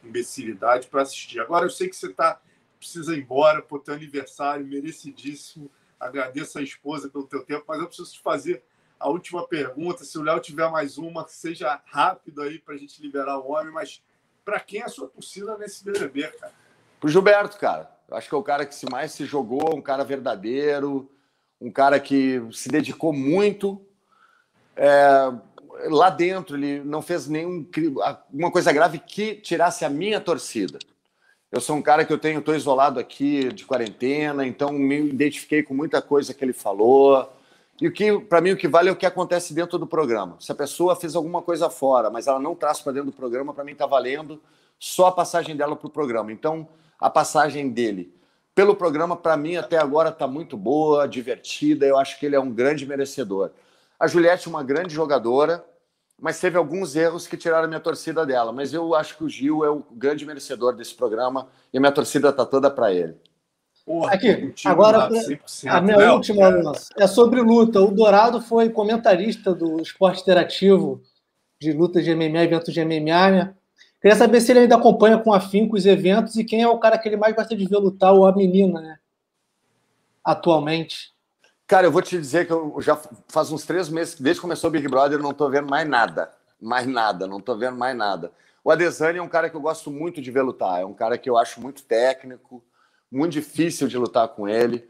imbecilidade para assistir. Agora eu sei que você tá precisa ir embora por teu aniversário merecidíssimo. Agradeço a esposa pelo teu tempo, mas eu preciso te fazer a última pergunta. Se o Léo tiver mais uma, seja rápido aí para a gente liberar o homem, mas para quem é a sua torcida nesse BBB, cara? Pro Gilberto, cara. Eu acho que é o cara que se mais se jogou, um cara verdadeiro, um cara que se dedicou muito. É, lá dentro, ele não fez nenhum uma coisa grave que tirasse a minha torcida. Eu sou um cara que eu tenho, estou isolado aqui de quarentena, então me identifiquei com muita coisa que ele falou. E o que, para mim, o que vale é o que acontece dentro do programa. Se a pessoa fez alguma coisa fora, mas ela não traz para dentro do programa, para mim está valendo só a passagem dela para o programa. Então, a passagem dele pelo programa, para mim, até agora está muito boa, divertida. Eu acho que ele é um grande merecedor. A Juliette é uma grande jogadora, mas teve alguns erros que tiraram a minha torcida dela. Mas eu acho que o Gil é o grande merecedor desse programa e a minha torcida está toda para ele. Porra, Aqui, agora a minha Léo, última é sobre luta. O Dourado foi comentarista do esporte interativo de luta de MMA, eventos de MMA, né? Queria saber se ele ainda acompanha com afinco os eventos e quem é o cara que ele mais gosta de ver lutar, ou a menina, né? Atualmente. Cara, eu vou te dizer que eu já faz uns três meses, desde que começou o Big Brother, eu não tô vendo mais nada. Mais nada, não tô vendo mais nada. O Adesanya é um cara que eu gosto muito de ver lutar. É um cara que eu acho muito técnico, muito difícil de lutar com ele.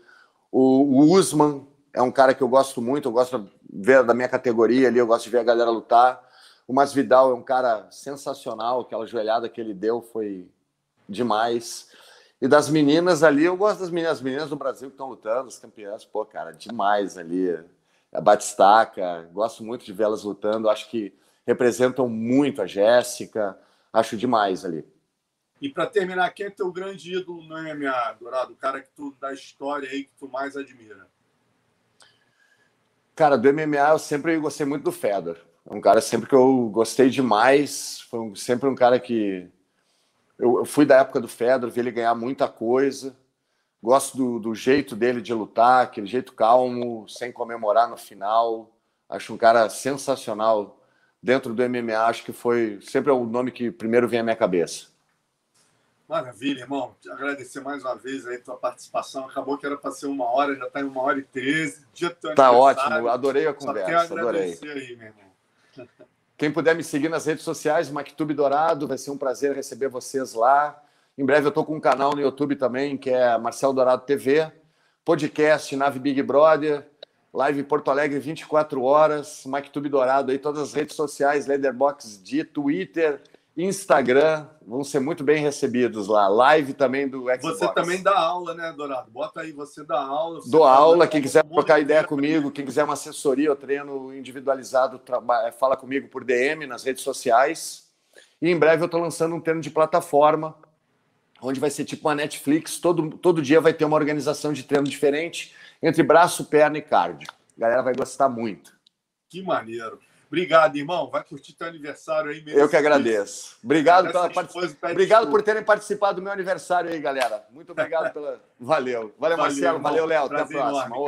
O, o Usman é um cara que eu gosto muito, eu gosto de ver da minha categoria ali, eu gosto de ver a galera lutar. O Masvidal é um cara sensacional, aquela joelhada que ele deu foi demais. E das meninas ali, eu gosto das meninas, as meninas do Brasil que estão lutando, as campeãs, pô, cara, demais ali. A Batistaca, gosto muito de vê-las lutando, acho que representam muito a Jéssica, acho demais ali. E para terminar, quem é teu grande ídolo no MMA, Dourado? O cara que tu da história aí que tu mais admira? Cara, do MMA eu sempre gostei muito do Fedor. É um cara sempre que eu gostei demais. Foi um, sempre um cara que eu, eu, fui da época do Fedor, vi ele ganhar muita coisa. Gosto do, do jeito dele de lutar, aquele jeito calmo, sem comemorar no final. Acho um cara sensacional dentro do MMA. Acho que foi sempre o nome que primeiro vem à minha cabeça. Maravilha, irmão. Agradecer mais uma vez aí a tua participação. Acabou que era para ser uma hora, já está em uma hora e treze. Dia tá ótimo, adorei a conversa. adorei. Aí, meu irmão. Quem puder me seguir nas redes sociais, MacTube Dourado, vai ser um prazer receber vocês lá. Em breve eu estou com um canal no YouTube também, que é Marcel Dourado TV, podcast Nave Big Brother, live Porto Alegre 24 horas, MacTube Dourado aí, todas as redes sociais, Leatherbox de Twitter, Instagram, vão ser muito bem recebidos lá. Live também do Xbox. Você também dá aula, né, Dourado? Bota aí, você dá aula. Você Dou aula, quem quiser trocar ideia comigo, quem quiser uma assessoria, eu treino individualizado, é, fala comigo por DM nas redes sociais. E em breve eu estou lançando um treino de plataforma, onde vai ser tipo uma Netflix, todo, todo dia vai ter uma organização de treino diferente entre braço, perna e cardio. A galera vai gostar muito. Que maneiro. Obrigado, irmão. Vai curtir teu aniversário aí mesmo. Eu que agradeço. Obrigado, pela part... obrigado por terem participado do meu aniversário aí, galera. Muito obrigado pela. [laughs] Valeu. Valeu, Marcelo. Valeu, Léo. Até a próxima.